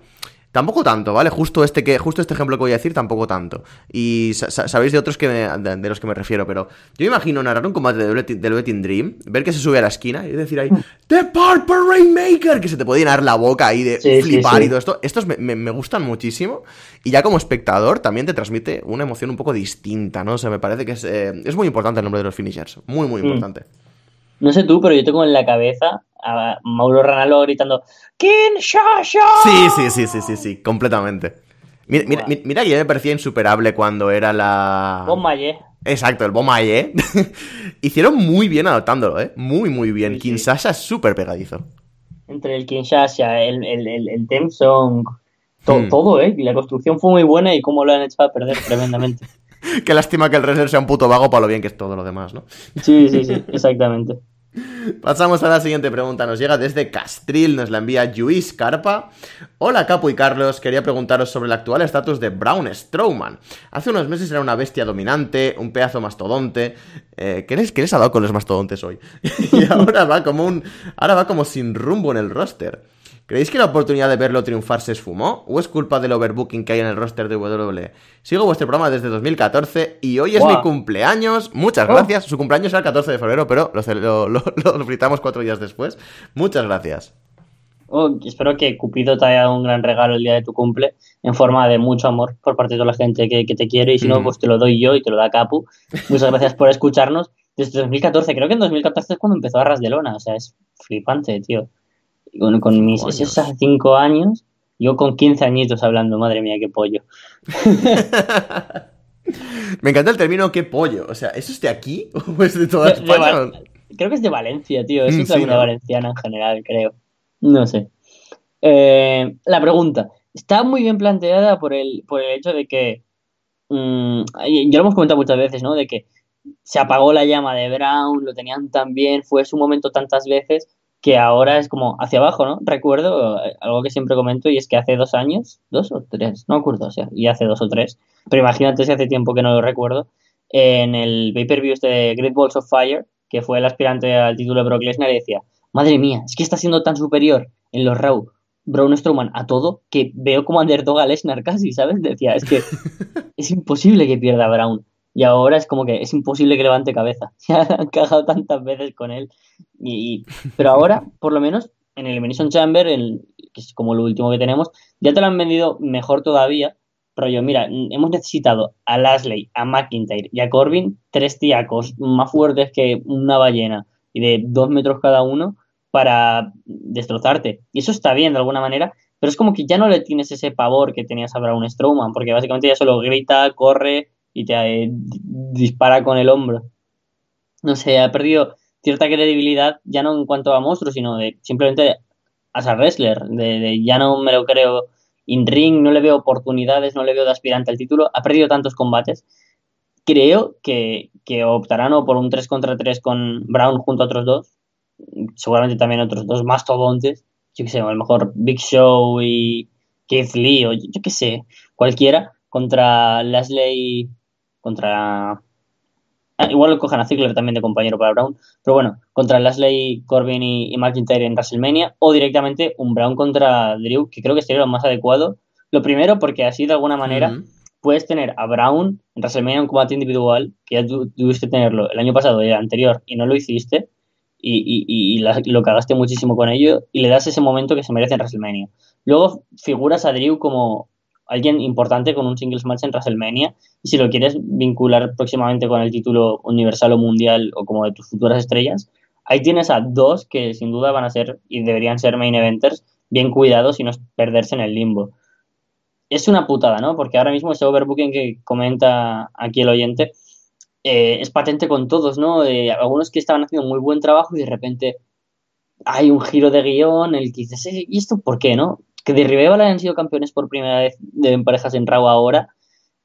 Tampoco tanto, ¿vale? Justo este, que, justo este ejemplo que voy a decir, tampoco tanto. Y sabéis de otros que de, los que me refiero, pero yo imagino narrar un combate de Velvet Dream, ver que se sube a la esquina y decir ahí, [laughs] The Purple Rainmaker, que se te puede llenar la boca ahí de flipar y todo esto. Estos me, gustan muchísimo y ya como espectador también te transmite una emoción un poco distinta, ¿no? O sea, me parece que es, eh, es muy importante el nombre de los finishers, muy, muy mm. No sé tú, pero yo tengo en la cabeza a Mauro Ranallo gritando ¡Kin Shasha! Sí, sí, sí, sí, sí, sí, completamente. Mira, mira, mira que ya me parecía insuperable cuando era la... Bomaye. Exacto, el Bomaye. [laughs] Hicieron muy bien adaptándolo, ¿eh? Muy, muy bien. Sí, Kinshasa es súper pegadizo. Entre el Kinshasa, el, el, el, el theme song, hmm. todo, ¿eh? Y la construcción fue muy buena y cómo lo han hecho a perder [laughs] tremendamente. [laughs] Qué lástima que el wrestler sea un puto vago para lo bien que es todo lo demás, ¿no? Sí, sí, sí, exactamente. [laughs] Pasamos a la siguiente pregunta. Nos llega desde Castril, nos la envía Luis Carpa. Hola Capo y Carlos, quería preguntaros sobre el actual estatus de Braun Strowman. Hace unos meses era una bestia dominante, un pedazo mastodonte. Eh, ¿qué, les, ¿Qué les ha dado con los mastodontes hoy? [laughs] y ahora va como un. Ahora va como sin rumbo en el roster. ¿Creéis que la oportunidad de verlo triunfar se esfumó? ¿O es culpa del overbooking que hay en el roster de WWE? Sigo vuestro programa desde 2014 y hoy es mi cumpleaños. Muchas oh. gracias. Su cumpleaños era el 14 de febrero, pero lo, lo, lo, cuatro días después. Muchas gracias. Oh, espero que Cupido te haya dado un gran regalo el día de tu cumple en forma de mucho amor por parte de toda la gente que, te quiere y si no, mm. pues te lo doy yo y te lo da Capu. Muchas gracias por escucharnos. Desde 2014, creo que en 2014 es cuando empezó a Ras de Lona, o sea, es flipante, tío. Con, con mis esos hace 5 años, yo con 15 añitos hablando, madre mía, qué pollo. [laughs] Me encanta el término qué pollo. O sea, ¿eso es de aquí [laughs] o es de toda España? creo que es de Valencia, tío. Eso mm, es una valenciana en general, creo. No sé. Eh, la pregunta. Está muy bien planteada por el, por el hecho de que. Mm, ya lo hemos comentado muchas veces, ¿no? De que se apagó la llama de Brown, lo tenían tan bien, fue su momento tantas veces que ahora es como hacia abajo, ¿no? Recuerdo eh, algo que siempre comento y es que hace dos años, dos o tres, no me acuerdo, o sea, y hace dos o tres, pero imagínate si hace tiempo que no lo recuerdo, en el pay-per-view este de Great Balls of Fire, que fue el aspirante al título de Brock Lesnar, y decía, madre mía, es que está siendo tan superior en los Raw Braun Strowman a todo que veo como underdog a Lesnar casi, ¿sabes? Decía, es que [laughs] es imposible que pierda Brown. Y ahora es como que es imposible que levante cabeza. [laughs] Se han cagado tantas veces con él. Y, pero ahora, por lo menos, en el Elimination Chamber, el, que es como lo último que tenemos, ya te lo han vendido mejor todavía. Yo, mira, hemos necesitado a Lasley, a McIntyre y a Corbin, tres tiacos más fuertes que una ballena y de dos metros cada uno para destrozarte. Y eso está bien de alguna manera, pero es como que ya no le tienes ese pavor que tenías a Braun Strowman, porque básicamente ya solo grita, corre y te eh, dispara con el hombro. No sé, ha perdido cierta credibilidad, ya no en cuanto a monstruos, sino simplemente a wrestler, de, ya no me lo creo in ring, no le veo oportunidades, no le veo de aspirante al título, ha perdido tantos combates. Creo que, que optarán o por un 3 contra 3 con Brown junto a otros dos, seguramente también otros dos mastodontes, yo que sé, a lo mejor Big Show y Keith Lee o yo, que sé, cualquiera, contra Leslie contra... Ah, igual lo cojan a Ziggler también de compañero para Brown, pero bueno, contra Lashley, Corbin y, McIntyre en WrestleMania, o directamente un Brown contra Drew, que creo que sería lo más adecuado. Lo primero, porque así de alguna manera puedes tener a Brown en WrestleMania un combate individual, que ya tuviste tenerlo el año pasado y el anterior y no lo hiciste, y, y, y lo cagaste muchísimo con ello, y le das ese momento que se merece en WrestleMania. Luego figuras a Drew como alguien importante con un singles match en WrestleMania. Y si lo quieres vincular próximamente con el título universal o mundial o como de tus futuras estrellas, ahí tienes a dos que sin duda van a ser y deberían ser main eventers bien cuidados y no perderse en el limbo. Es una putada, ¿no? Porque ahora mismo ese overbooking que comenta aquí el oyente eh, es patente con todos, ¿no? De algunos que estaban haciendo muy buen trabajo y de repente hay un giro de guion, el que dices, eh, ¿y esto por qué, no? Que de Ribeval hayan sido campeones por primera vez de parejas en Raw ahora.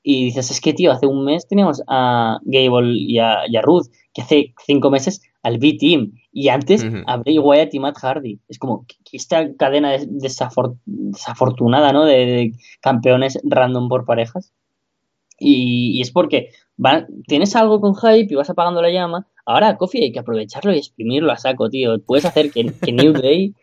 Y dices, es que, tío, hace un mes teníamos a Gable y a, Ruth, que hace cinco meses al B-Team. Y antes a Bray Wyatt y Matt Hardy. Es como esta cadena desafortunada, ¿no? De, campeones random por parejas. Y, es porque tienes algo con hype y vas apagando la llama. Ahora Kofi hay que aprovecharlo y exprimirlo a saco, tío. Puedes hacer que, que New [laughs] Day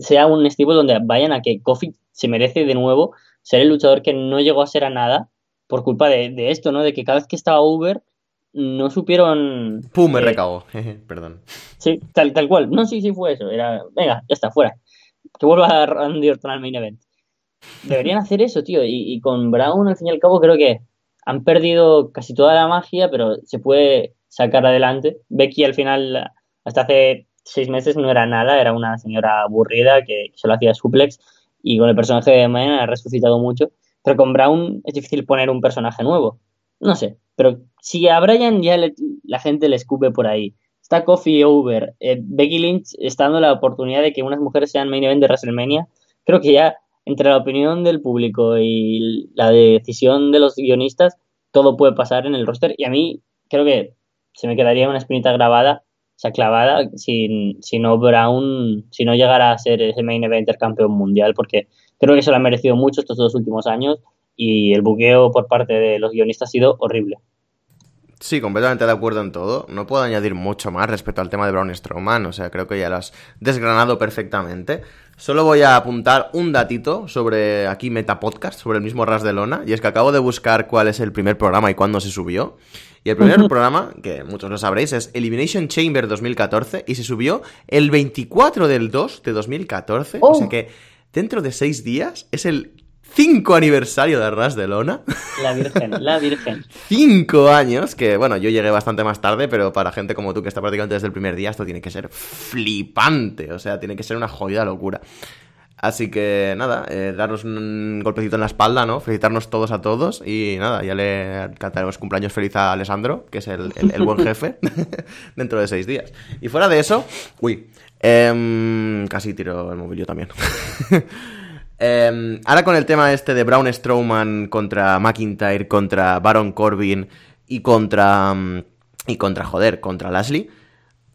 sea un stable donde vayan a que Kofi se merece de nuevo ser el luchador que no llegó a ser a nada por culpa de, esto, ¿no? De que cada vez que estaba Uber no supieron... ¡Pum! Me recagó. [laughs] Perdón. Sí, tal, tal cual. No, sí, sí fue eso. Era, venga, ya está, fuera. Que vuelva a Randy Orton al main event. Deberían hacer eso, tío. Y, y, con Brown, al fin y al cabo, creo que han perdido casi toda la magia, pero se puede sacar adelante. Becky al final, hasta hace seis meses no era nada, era una señora aburrida que, solo hacía suplex y con el personaje de Man ha resucitado mucho. Pero con Brown es difícil poner un personaje nuevo. No sé, pero si a Brian ya la gente le escupe por ahí, está Coffee Over, eh, Becky Lynch está dando la oportunidad de que unas mujeres sean main event de WrestleMania, creo que ya entre la opinión del público y la decisión de los guionistas, todo puede pasar en el roster. Y a mí creo que se me quedaría una espinita grabada esa clavada si, si no Brown, si no llegara a ser ese main eventer campeón mundial, porque creo que se lo ha merecido mucho estos dos últimos años y el buqueo por parte de los guionistas ha sido horrible. Sí, completamente de acuerdo en todo. No puedo añadir mucho más respecto al tema de Braun Strowman, o sea, creo que ya lo has desgranado perfectamente. Solo voy a apuntar un datito sobre aquí Meta Podcast, sobre el mismo Ras de Lona, y es que acabo de buscar cuál es el primer programa y cuándo se subió. Y el primer programa, que muchos lo sabréis, es Elimination Chamber 2014 y se subió el 24 del 2 de 2014. O sea oh. que dentro de seis días es el cinco aniversario de Ras de Lona. La Virgen, la Virgen. [laughs] Cinco años, que bueno, yo llegué bastante más tarde, pero para gente como tú que está prácticamente desde el primer día, esto tiene que ser flipante, o sea, tiene que ser una jodida locura. Así que nada, eh, darnos un golpecito en la espalda, ¿no? Felicitarnos todos a todos y nada, ya le cantaremos cumpleaños feliz a Alessandro, que es el, buen jefe, [laughs] dentro de seis días. Y fuera de eso, uy, eh, casi tiro el móvil yo también. [laughs] Eh, ahora con el tema este de Braun Strowman contra McIntyre, contra Baron Corbin y contra. mm, Y contra, joder, contra Lashley.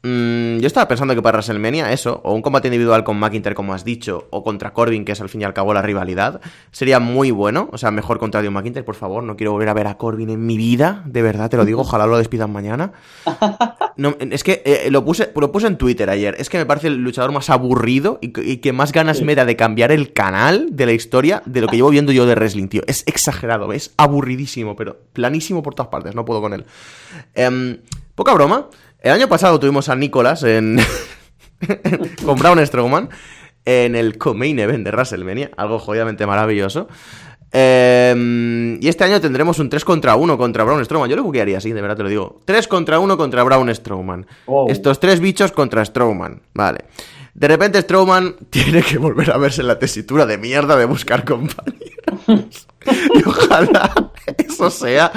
Mm, yo estaba pensando que para WrestleMania eso, o un combate individual con McIntyre, como has dicho, o contra Corbin, que es al fin y al cabo la rivalidad, sería muy bueno. O sea, mejor contra Dio McIntyre, por favor. No quiero volver a ver a Corbin en mi vida, de verdad, te lo digo. Ojalá lo despidan mañana. [laughs] No, es que eh, lo, puse, lo puse en Twitter ayer. Es que me parece el luchador más aburrido y, que- y que más ganas Sí. me da de cambiar el canal de la historia de lo que llevo viendo yo de wrestling, tío. Es exagerado, es aburridísimo, pero planísimo por todas partes. No puedo con él. Em, poca broma. El año pasado tuvimos a Nicolas en. [laughs] con Braun Strowman en el co-main event de WrestleMania. Algo jodidamente maravilloso. Em, y este año tendremos un 3 contra 1 contra Braun Strowman. Yo lo buquearía así, de verdad te lo digo. 3 contra 1 contra Braun Strowman. Estos tres bichos contra Strowman. Vale. De repente Strowman [laughs] tiene que volver a verse en la tesitura de mierda de buscar [laughs] compañeros. Y ojalá eso sea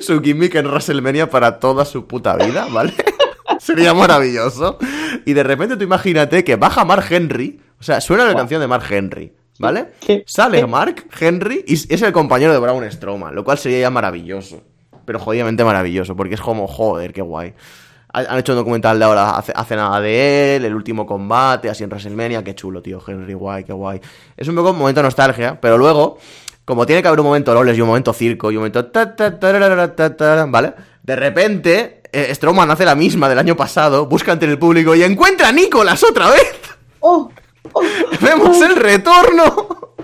su gimmick en WrestleMania para toda su puta vida, ¿vale? [laughs] Sería maravilloso. Y de repente tú imagínate que baja Mark Henry. O sea, suena la Wow. canción de Mark Henry, ¿vale? ¿Qué? Sale ¿Qué? Mark Henry y es el compañero de Braun Strowman, lo cual sería ya maravilloso. Pero jodidamente maravilloso, porque es como, joder, qué guay. Ha- Han hecho un documental de ahora hace, hace nada de él, el último combate, así en WrestleMania, qué chulo, tío, Henry, guay, qué guay. Es un poco un momento de nostalgia, pero luego, como tiene que haber un momento loles y un momento circo y un momento ta, ta, ta, ta, ¿vale? De repente, eh, Strowman hace la misma del año pasado, busca entre el público y encuentra a Nicolas otra vez. ¡Oh! ¡Oh! [laughs] Vemos el retorno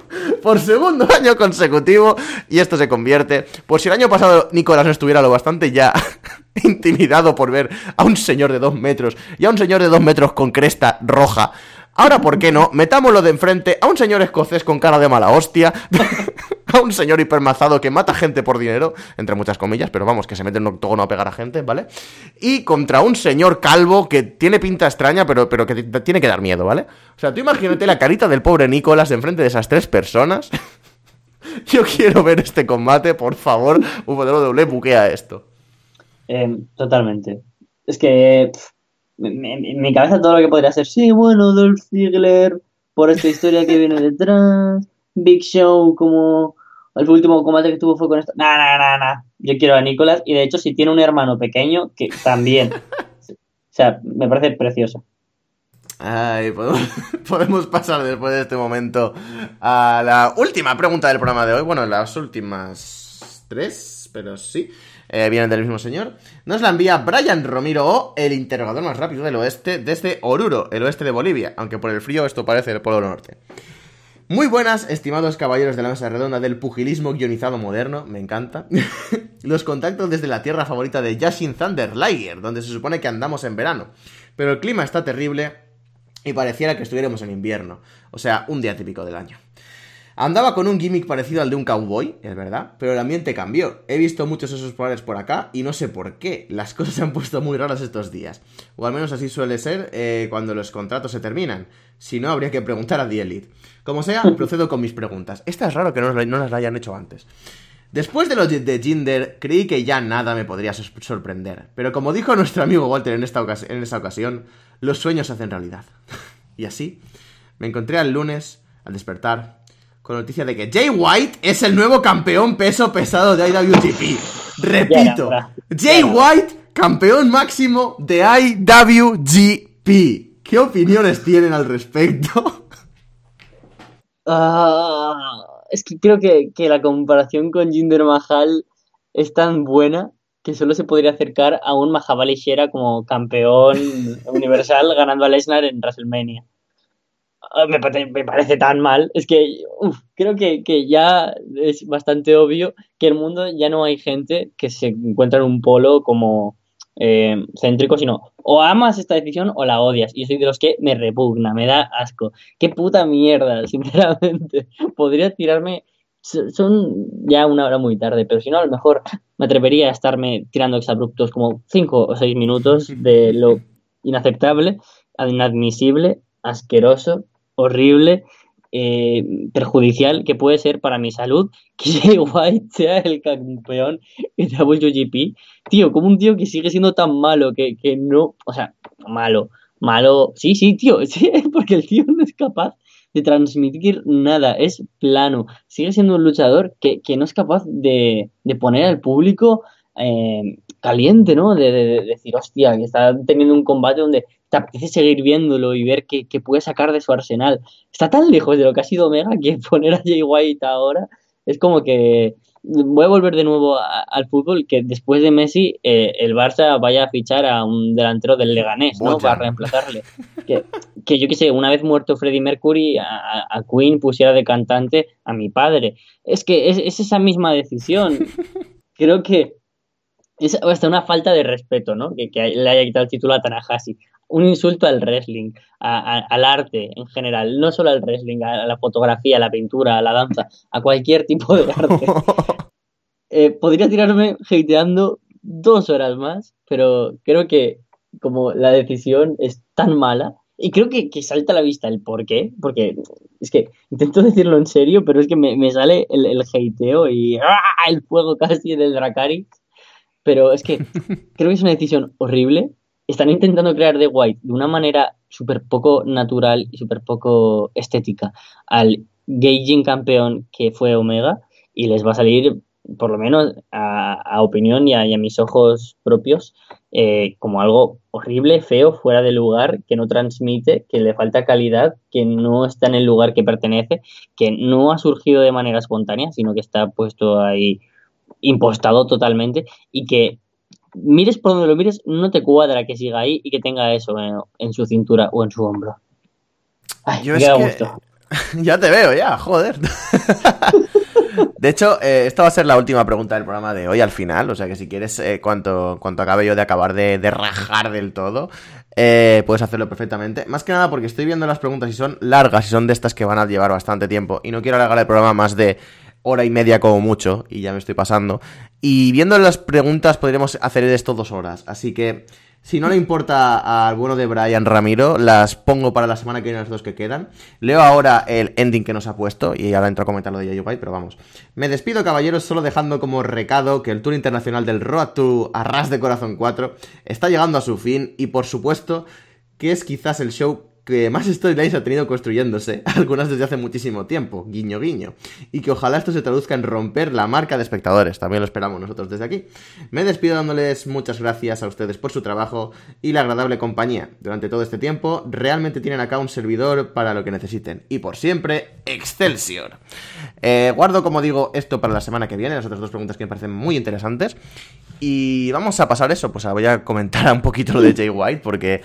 por segundo año consecutivo y esto se convierte, por si el año pasado Nicolás no estuviera lo bastante ya [laughs] intimidado por ver a un señor de dos metros y a un señor de dos metros con cresta roja. Ahora, ¿por qué no? Metámoslo de enfrente a un señor escocés con cara de mala hostia, [laughs] a [laughs] un señor hipermazado que mata gente por dinero, entre muchas comillas, pero vamos, que se mete en un octógono a pegar a gente, ¿vale? Y contra un señor calvo que tiene pinta extraña, pero, pero que tiene que dar miedo, ¿vale? O sea, tú imagínate la carita del pobre Nicolás enfrente de esas tres personas. [laughs] Yo quiero ver este combate, por favor, WWE buquea esto. Eh, totalmente. Es que en mi cabeza todo lo que podría ser, sí, bueno, Dolph Ziggler, por esta historia que viene detrás, Big Show, como el último combate que tuvo fue con esto. Nah, nah, nah, nah. Yo quiero a Nicolás y de hecho si tiene un hermano pequeño, que también. [laughs] O sea, me parece precioso. Ay, podemos, [laughs] podemos pasar después de este momento a la última pregunta del programa de hoy. Bueno, las últimas tres, pero sí. eh, vienen del mismo señor. Nos la envía Brian Romero o el interrogador más rápido del oeste desde Oruro, el oeste de Bolivia. Aunque por el frío esto parece el Polo Norte. Muy buenas, estimados caballeros de la mesa redonda del pugilismo guionizado moderno, me encanta. [laughs] Los contacto desde la tierra favorita de Yashin Thunder, Liger, donde se supone que andamos en verano. Pero el clima está terrible y pareciera que estuviéramos en invierno, o sea, un día típico del año. Andaba con un gimmick parecido al de un cowboy, es verdad, pero el ambiente cambió. He visto muchos esos polares por acá y no sé por qué. Las cosas se han puesto muy raras estos días. O al menos así suele ser eh, cuando los contratos se terminan. Si no, habría que preguntar a The Elite. Como sea, [laughs] procedo con mis preguntas. Esta es raro que no, no las la hayan hecho antes. Después de lo de de Jinder, creí que ya nada me podría sor- sorprender. Pero como dijo nuestro amigo Walter en esta, en esta ocasión, los sueños se hacen realidad. [laughs] y así, me encontré al lunes, al despertar, con noticia de que Jay White es el nuevo campeón peso pesado de IWGP. Repito. Jay. White, campeón máximo de IWGP. ¿Qué opiniones tienen al respecto? Ah, es que creo que, que la comparación con Jinder Mahal es tan buena que solo se podría acercar a un Mahabali Shera como campeón [laughs] universal ganando a Lesnar en WrestleMania. Ah, Me, pare- me parece tan mal. Es que uf, creo que, que ya es bastante obvio que en el mundo ya no hay gente que se encuentra en un polo como, eh, céntrico, sino o amas esta decisión o la odias. Y yo soy de los que me repugna, me da asco. Qué puta mierda, [laughs] sinceramente. Podría tirarme. Son ya una hora muy tarde, pero si no, a lo mejor me atrevería a estarme tirando exabruptos como 5 o 6 minutos [laughs] de lo inaceptable, inadmisible, asqueroso, horrible eh, perjudicial que puede ser para mi salud [laughs] que Jay White sea el campeón de WGP. Tío, como un tío que sigue siendo tan malo que, que no, o sea, malo, malo, sí, sí, tío, [laughs] sí, porque el tío no es capaz de transmitir nada, es plano, sigue siendo un luchador que, que no es capaz de, de poner al público eh, caliente, ¿no? De, de, decir, hostia, que está teniendo un combate donde te apetece seguir viéndolo y ver qué, puede sacar de su arsenal. Está tan lejos de lo que ha sido Omega que [laughs] poner a Jay White ahora es como que voy a volver de nuevo al fútbol que después de Messi eh, el Barça vaya a fichar a un delantero del Leganés, ¿no? Para reemplazarle. Que, que yo qué sé, una vez muerto Freddie Mercury, a, Queen pusiera de cantante a mi padre. Es que es, es esa misma decisión. [laughs] Creo que es hasta una falta de respeto, ¿no? Que, le haya quitado el título a Tanahashi. Un insulto al wrestling, al arte en general, no solo al wrestling, a, la fotografía, a la pintura, a la danza, a cualquier tipo de arte. [laughs] Eh, podría tirarme hateando dos horas más, pero creo que como la decisión es tan mala, y creo que, salta a la vista el por qué, porque es que intento decirlo en serio, pero es que me, sale el, el hateo y ¡ah! el fuego casi del Dracari pero es que [laughs] creo que es una decisión horrible. Están intentando crear The White de una manera súper poco natural y súper poco estética al Gauging campeón que fue Omega y les va a salir, por lo menos a, opinión y a, mis ojos propios, eh, como algo horrible, feo, fuera de lugar, que no transmite, que le falta calidad, que no está en el lugar que pertenece, que no ha surgido de manera espontánea, sino que está puesto ahí impostado totalmente y que mires por donde lo mires, no te cuadra que siga ahí y que tenga eso en, su cintura o en su hombro. Ay, Yo [laughs] ya te veo, ya, joder. [laughs] De hecho, eh, esta va a ser la última pregunta del programa de hoy al final. O sea que si quieres, eh, cuanto, cuanto acabe yo de acabar de, rajar del todo, eh, puedes hacerlo perfectamente. Más que nada porque estoy viendo las preguntas y son largas y son de estas que van a llevar bastante tiempo. Y no quiero alargar el programa más de hora y media como mucho, y ya me estoy pasando. Y viendo las preguntas podríamos hacer esto dos horas. Así que, si no le importa al bueno de Brian Ramiro, las pongo para la semana que viene las dos que quedan. Leo ahora el ending que nos ha puesto, y ahora entro a comentar lo de White, pero vamos. Me despido, caballeros, solo dejando como recado que el Tour Internacional del Road to Arras de Corazón 4 está llegando a su fin, y por supuesto que es quizás el show que más storylines ha tenido construyéndose, [laughs] algunas desde hace muchísimo tiempo, guiño guiño, y que ojalá esto se traduzca en romper la marca de espectadores, también lo esperamos nosotros desde aquí. Me despido dándoles muchas gracias a ustedes por su trabajo y la agradable compañía. Durante todo este tiempo, realmente tienen acá un servidor para lo que necesiten, y por siempre, Excelsior. Eh, guardo, como digo, esto para la semana que viene, las otras dos preguntas que me parecen muy interesantes, y vamos a pasar eso, pues voy a comentar [laughs] un poquito lo de Jay White, porque...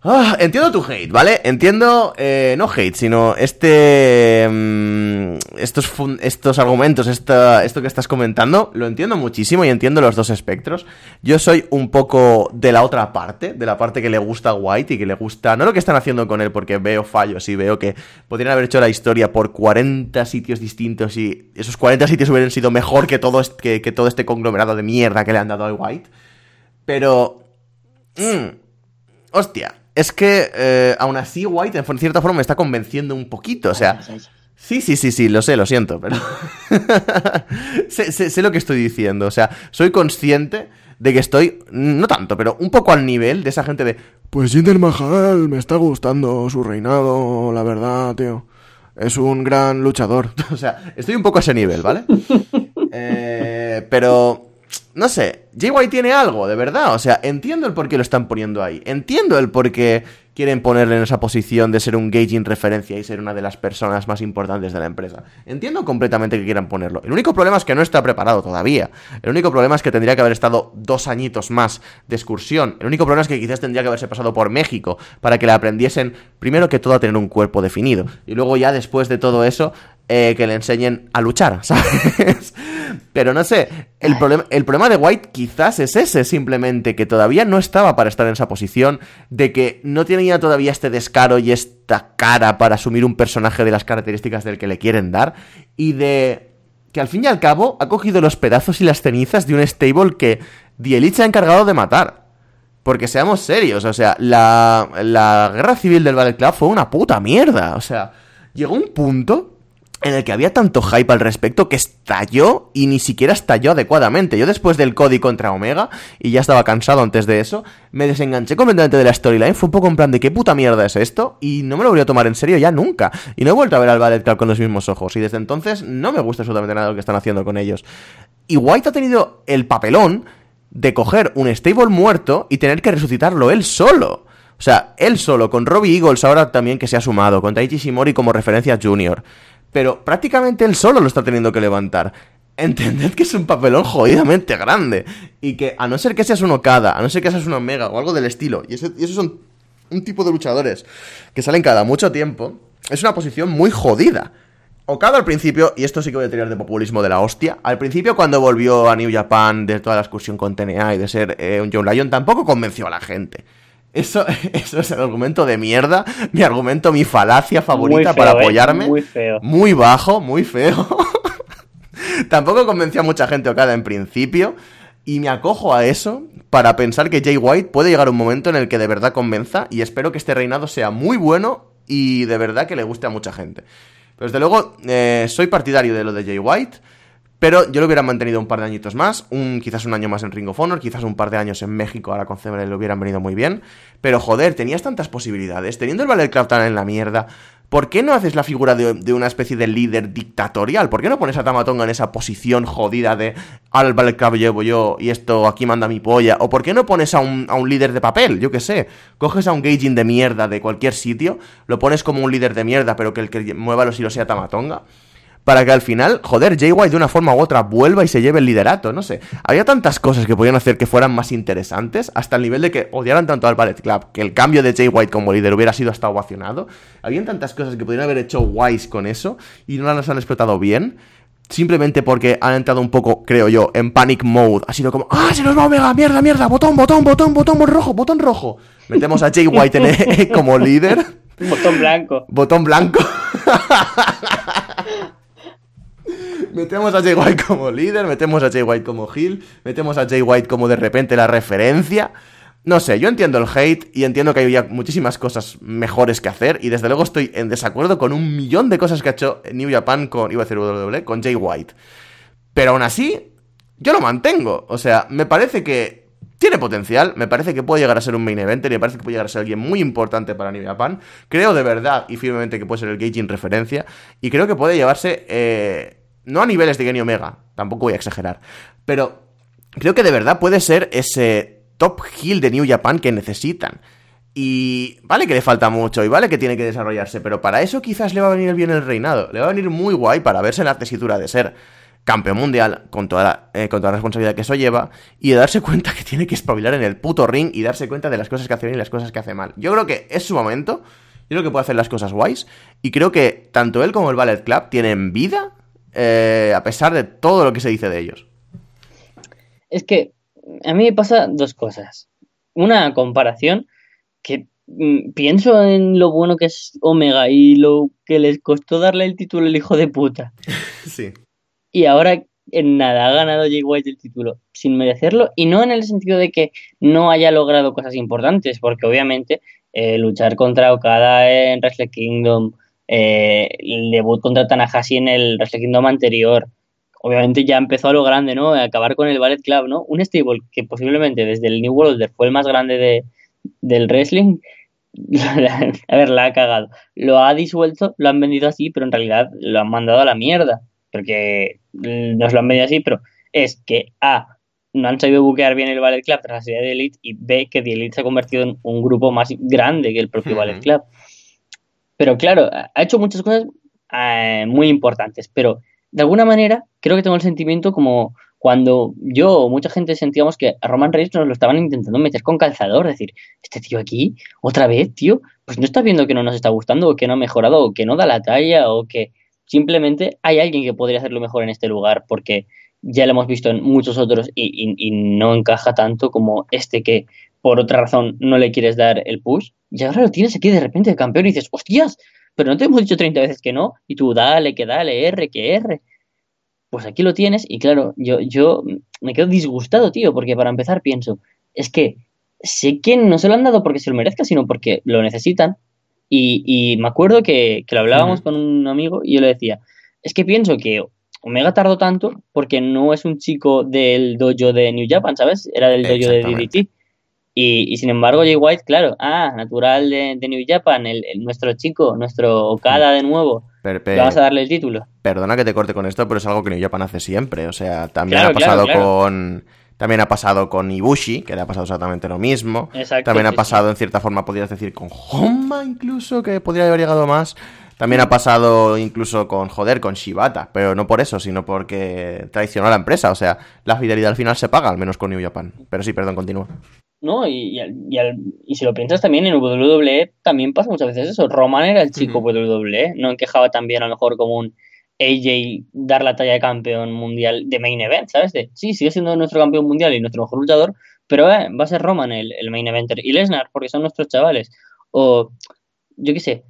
Ah, entiendo tu hate, ¿vale? Entiendo, eh, no hate, sino este... Mm, estos, estos argumentos, esta, esto que estás comentando, lo entiendo muchísimo y entiendo los dos espectros. Yo soy un poco de la otra parte, de la parte que le gusta a White y que le gusta... No lo que están haciendo con él, porque veo fallos y veo que podrían haber hecho la historia por 40 sitios distintos y esos 40 sitios hubieran sido mejor que todo, que, que todo este conglomerado de mierda que le han dado a White. Pero... Mmm, hostia, es que eh, aún así White en cierta forma me está convenciendo un poquito, o sea... Sí, sí, sí, sí, lo sé, lo siento, pero... [laughs] sé, lo que estoy diciendo, o sea, soy consciente de que estoy, no tanto, pero un poco al nivel de esa gente de... Pues Jinder Mahal me está gustando su reinado, la verdad, tío. Es un gran luchador. [laughs] o sea, estoy un poco a ese nivel, ¿vale? [laughs] eh, pero no sé, White tiene algo, de verdad. O sea, entiendo el por qué lo están poniendo ahí. Entiendo el por qué quieren ponerle en esa posición de ser un gauging referencia y ser una de las personas más importantes de la empresa. Entiendo completamente que quieran ponerlo. El único problema es que no está preparado todavía. El único problema es que tendría que haber estado dos añitos más de excursión. El único problema es que quizás tendría que haberse pasado por México para que le aprendiesen, primero que todo, a tener un cuerpo definido. Y luego ya después de todo eso, eh, que le enseñen a luchar, [laughs] ¿sabes? Pero no sé, el problema, el problema de White quizás es ese, simplemente, que todavía no estaba para estar en esa posición, de que no tenía todavía este descaro y esta cara para asumir un personaje de las características del que le quieren dar, y de que al fin y al cabo ha cogido los pedazos y las cenizas de un stable que The Elite se ha encargado de matar. Porque seamos serios, o sea, la, la guerra civil del Battle Club fue una puta mierda. O sea, llegó un punto en el que había tanto hype al respecto que estalló y ni siquiera estalló adecuadamente. Yo después del Cody contra Omega, y ya estaba cansado antes de eso, me desenganché completamente de la storyline, fue un poco en plan de qué puta mierda es esto, y no me lo voy a tomar en serio ya nunca. Y no he vuelto a ver al Ballet Club con los mismos ojos, y desde entonces no me gusta absolutamente nada lo que están haciendo con ellos. Y White ha tenido el papelón de coger un stable muerto y tener que resucitarlo él solo. O sea, él solo, con Robbie Eagles ahora también que se ha sumado, con Taichi Shimori como referencia junior pero prácticamente él solo lo está teniendo que levantar. Entended que es un papelón jodidamente grande. Y que a no ser que seas un Okada, a no ser que seas un Omega o algo del estilo, y, esos son un tipo de luchadores que salen cada mucho tiempo, es una posición muy jodida. Okada al principio, y esto sí que voy a tirar de populismo de la hostia, al principio cuando volvió a New Japan de toda la excursión con TNA y de ser eh, un John Lyon, tampoco convenció a la gente. Eso, [laughs] eso es el argumento de mierda, mi argumento, mi falacia favorita para ¿eh? apoyarme. Muy feo. Muy bajo, muy feo. [laughs] Tampoco convenció a mucha gente Okada en principio. Y me acojo a eso para pensar que Jay White puede llegar un momento en el que de verdad convenza. Y espero que este reinado sea muy bueno y de verdad que le guste a mucha gente. Pero desde luego, eh, soy partidario de lo de Jay White. Pero yo lo hubiera mantenido un par de añitos más, un, quizás un año más en Ring of Honor, quizás un par de años en México, ahora con CML le hubieran venido muy bien. Pero joder, tenías tantas posibilidades, teniendo el Club tan en la mierda, ¿por qué no haces la figura de, una especie de líder dictatorial? ¿Por qué no pones a Tamatonga en esa posición jodida de al Club llevo yo y esto aquí manda mi polla? ¿O por qué no pones a un, a un líder de papel? Yo qué sé, coges a un Gaijin de mierda de cualquier sitio, lo pones como un líder de mierda, pero que el que mueva los hilos sea Tamatonga para que al final, joder, Jay White de una forma u otra vuelva y se lleve el liderato, no sé. Había tantas cosas que podían hacer que fueran más interesantes, hasta el nivel de que odiaran tanto al Ballet Club, que el cambio de Jay White como líder hubiera sido hasta ovacionado. Habían tantas cosas que podrían haber hecho Wise con eso y no las han explotado bien. Simplemente porque han entrado un poco, creo yo, en panic mode. Ha sido como, ¡ah, se nos va Omega! ¡Mierda, mierda! ¡Botón, botón, botón, botón, botón rojo, botón rojo! Metemos a Jay White en, [laughs] como líder. Botón blanco. Botón blanco. [laughs] metemos a Jay White como líder, metemos a Jay White como heel, metemos a Jay White como de repente la referencia. No sé, yo entiendo el hate y entiendo que había muchísimas cosas mejores que hacer y desde luego estoy en desacuerdo con un millón de cosas que ha hecho New Japan con, iba a decir WWE, con Jay White. Pero aún así, yo lo mantengo. O sea, me parece que tiene potencial, me parece que puede llegar a ser un main eventer y me parece que puede llegar a ser alguien muy importante para New Japan. Creo de verdad y firmemente que puede ser el Gaijin referencia y creo que puede llevarse eh, no a niveles de Genio Omega, tampoco voy a exagerar. Pero creo que de verdad puede ser ese top heel de New Japan que necesitan. Y vale que le falta mucho y vale que tiene que desarrollarse, pero para eso quizás le va a venir bien el reinado. Le va a venir muy guay para verse en la tesitura de ser campeón mundial con toda, la, eh, con toda la responsabilidad que eso lleva y de darse cuenta que tiene que espabilar en el puto ring y darse cuenta de las cosas que hace bien y las cosas que hace mal. Yo creo que es su momento, yo creo que puede hacer las cosas guays y creo que tanto él como el Ballet Club tienen vida eh, a pesar de todo lo que se dice de ellos. Es que a mí me pasa dos cosas. Una comparación que mm, pienso en lo bueno que es Omega y lo que les costó darle el título al hijo de puta. [laughs] Sí. Y ahora en nada ha ganado Jay White el título sin merecerlo y no en el sentido de que no haya logrado cosas importantes, porque obviamente eh, luchar contra Okada en Wrestle Kingdom, eh, el debut contra Tanahashi en el Wrestle anterior. Obviamente ya empezó a lo grande, ¿no? A acabar con el Ballet Club, ¿no? Un stable que posiblemente desde el New World Order fue el más grande de, del wrestling. [laughs] a ver, la ha cagado. Lo ha disuelto, lo han vendido así, pero en realidad lo han mandado a la mierda. Porque nos lo han vendido así, pero es que A, no han sabido buquear bien el Ballet Club tras la serie de Elite y B, que The Elite se ha convertido en un grupo más grande que el propio Ballet Club. Pero claro, ha hecho muchas cosas eh, muy importantes, pero de alguna manera creo que tengo el sentimiento como cuando yo o mucha gente sentíamos que a Roman Reigns nos lo estaban intentando meter con calzador, decir, este tío aquí, otra vez, tío, pues no está viendo que no nos está gustando, o que no ha mejorado, o que no da la talla, o que simplemente hay alguien que podría hacerlo mejor en este lugar, porque ya lo hemos visto en muchos otros y, no encaja tanto como este que por otra razón no le quieres dar el push. Y ahora lo tienes aquí de repente de campeón y dices, hostias, pero no te hemos dicho 30 veces que no. Y tú, dale, que dale, R, que R. Pues aquí lo tienes y claro, yo, yo me quedo disgustado, tío, porque para empezar pienso, es que sé que no se lo han dado porque se lo merezca, sino porque lo necesitan. Y, me acuerdo que, lo hablábamos con un amigo y yo le decía, es que pienso que Omega tardó tanto porque no es un chico del dojo de New Japan, ¿sabes? Era del dojo de DDT. Y, sin embargo, Jay White, claro, ah, natural de, New Japan, el, nuestro chico, nuestro Okada de nuevo. vamos a darle el título. Perdona que te corte con esto, pero es algo que New Japan hace siempre. O sea, también ha pasado con también ha pasado con Ibushi, que le ha pasado exactamente lo mismo. También ha pasado, en cierta forma, podrías decir, con Honma incluso, que podría haber llegado más. También ha pasado incluso con, joder, con Shibata, pero no por eso, sino porque traicionó a la empresa. O sea, la fidelidad al final se paga, al menos con New Japan. Pero sí, perdón, continúa. No, y, y, si lo piensas también en WWE, también pasa muchas veces eso. Roman era el chico WWE, no encajaba también a lo mejor como un AJ dar la talla de campeón mundial de main event, ¿sabes? De, sí, sigue siendo nuestro campeón mundial y nuestro mejor luchador, pero eh, va a ser Roman el, el main eventer y Lesnar, porque son nuestros chavales. O, yo qué sé,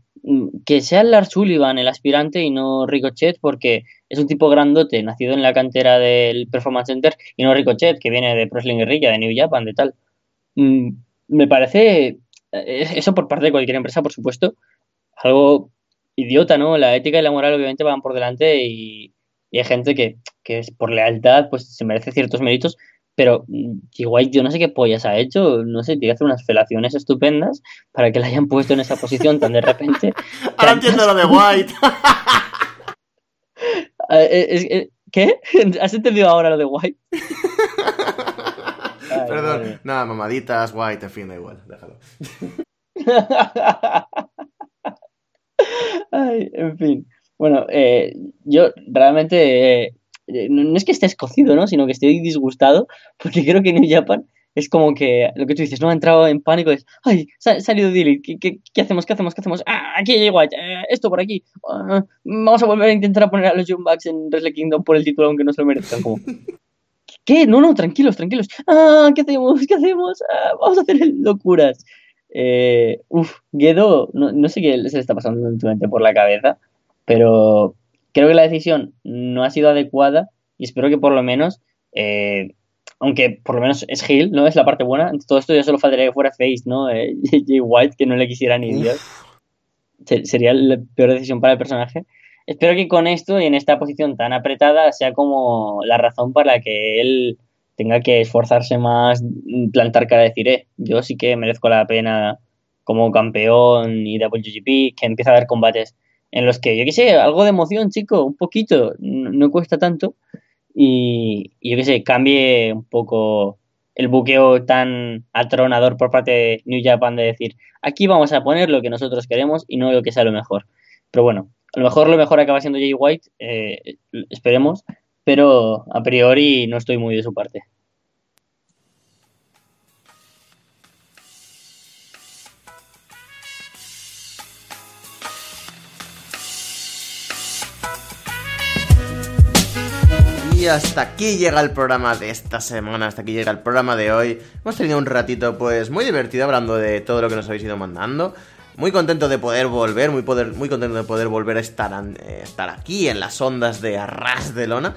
que sea Lars Sullivan el aspirante y no Ricochet, porque es un tipo grandote, nacido en la cantera del Performance Center, y no Ricochet, que viene de Pro Guerrilla, de New Japan, de tal. Mm, me parece, eh, eso por parte de cualquier empresa, por supuesto, algo idiota, ¿no? La ética y la moral obviamente van por delante y, hay gente que, que, es por lealtad pues se merece ciertos méritos, pero mm, igual yo no sé qué pollas ha hecho, no sé, tiene que hacer unas felaciones estupendas para que la hayan puesto en esa posición tan de repente. [laughs] Ahora entiendo lo de White. [laughs] Eh, eh, ¿Qué? [laughs] ¿Has entendido ahora lo de White? Perdón, nada, mamaditas, White, en fin, da igual, déjalo. Ay, en fin. Bueno, eh, yo realmente eh, no es que esté escocido, ¿no? Sino que estoy disgustado porque creo que New Japan es como que lo que tú dices, no ha entrado en pánico, es, ay, ha salido Dilly, ¿Qué, ¿qué, hacemos? ¿Qué hacemos? ¿Qué hacemos? Ah, aquí White, eh, esto por aquí, ah, vamos a volver a intentar poner a los Young Bucks en Wrestle Kingdom por el título aunque no se lo merezcan, como, ¿qué? No, no, tranquilos, tranquilos, ah, ¿qué hacemos? ¿Qué hacemos? Ah, vamos a hacer locuras. Eh, uf, Guedo, no, sé qué se le está pasando últimamente por la cabeza, pero creo que la decisión no ha sido adecuada y espero que por lo menos, eh, aunque por lo menos es Hill, ¿no? Es la parte buena. Todo esto ya solo faltaría que fuera Face, ¿no? Eh, [laughs] Jay White, que no le quisiera ni Dios. Sería la peor decisión para el personaje. Espero que con esto y en esta posición tan apretada sea como la razón para que él tenga que esforzarse más, plantar cara de decir, eh, yo sí que merezco la pena como campeón y WGP, que empieza a haber combates en los que, yo qué sé, algo de emoción, chico, un poquito, no, cuesta tanto, y, yo qué sé, cambie un poco el buqueo tan atronador por parte de New Japan de decir, aquí vamos a poner lo que nosotros queremos y no lo que sea lo mejor. Pero bueno, a lo mejor lo mejor acaba siendo Jay White, eh, esperemos, pero a priori no estoy muy de su parte. Y hasta aquí llega el programa de esta semana, hasta aquí llega el programa de hoy. Hemos tenido un ratito pues muy divertido hablando de todo lo que nos habéis ido mandando. Muy contento de poder volver, muy, poder, muy contento de poder volver a estar, eh, estar aquí en las ondas de Arras de Lona.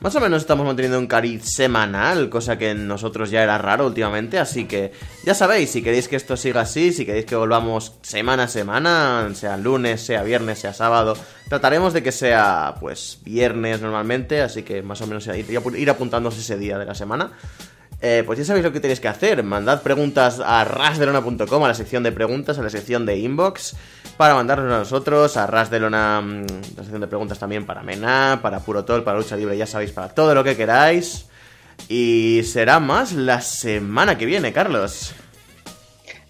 Más o menos estamos manteniendo un cariz semanal, cosa que en nosotros ya era raro últimamente, así que ya sabéis, si queréis que esto siga así, si queréis que volvamos semana a semana, sea lunes, sea viernes, sea sábado, trataremos de que sea pues viernes normalmente, así que más o menos ir apuntándose ese día de la semana. Eh, pues ya sabéis lo que tenéis que hacer. Mandad preguntas a rasdelona.com, a la sección de preguntas, a la sección de inbox, para mandarnos a nosotros, a rasdelona, mm, la sección de preguntas también para Mena, para Puro Tol, para Lucha Libre, ya sabéis, para todo lo que queráis. Y será más la semana que viene, Carlos.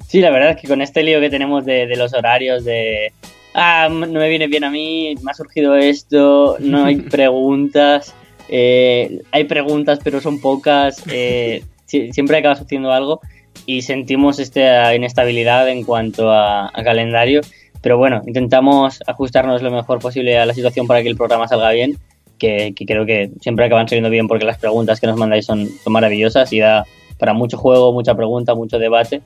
Sí, la verdad es que con este lío que tenemos de, de los horarios, de... Ah, no me viene bien a mí, me ha surgido esto, no hay [laughs] preguntas. Eh, hay preguntas, pero son pocas. Eh, siempre acaba sucediendo algo y sentimos esta inestabilidad en cuanto a, calendario. Pero bueno, intentamos ajustarnos lo mejor posible a la situación para que el programa salga bien. que, creo que siempre acaban saliendo bien porque las preguntas que nos mandáis son, son maravillosas y da para mucho juego, mucha pregunta, mucho debate.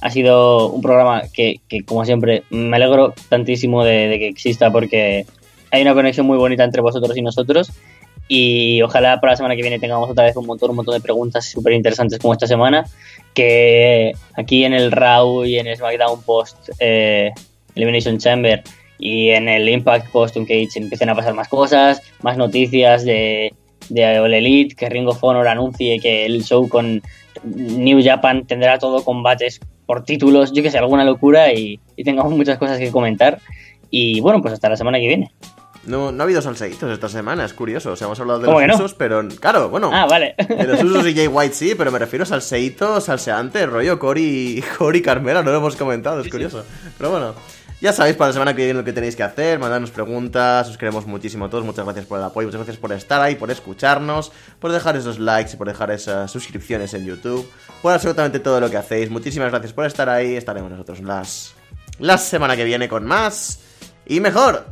Ha sido un programa que, que como siempre, me alegro tantísimo de, que exista porque hay una conexión muy bonita entre vosotros y nosotros. Y ojalá para la semana que viene tengamos otra vez un montón, un montón de preguntas súper interesantes como esta semana. Que aquí en el Raw y en el SmackDown Post eh, Elimination Chamber y en el Impact Post Cage empiecen a pasar más cosas, más noticias de, de All Elite, que Ring of Honor anuncie que el show con New Japan tendrá todo combates por títulos, yo que sé, alguna locura y, tengamos muchas cosas que comentar. Y bueno, pues hasta la semana que viene. No, no ha habido salseitos esta semana, es curioso. O sea, hemos hablado de los usos, pero claro, bueno. Ah, vale. De los usos y Jay White sí, pero me refiero a salseito, salseante, rollo Cory, [laughs] Cory Carmela, no lo hemos comentado, es curioso. Pero bueno. Ya sabéis para la semana que viene lo que tenéis que hacer, mandarnos preguntas, os queremos muchísimo a todos, muchas gracias por el apoyo, muchas gracias por estar ahí, por escucharnos, por dejar esos likes y por dejar esas suscripciones en YouTube, por absolutamente todo lo que hacéis. Muchísimas gracias por estar ahí, estaremos nosotros las, la semana que viene con más y mejor.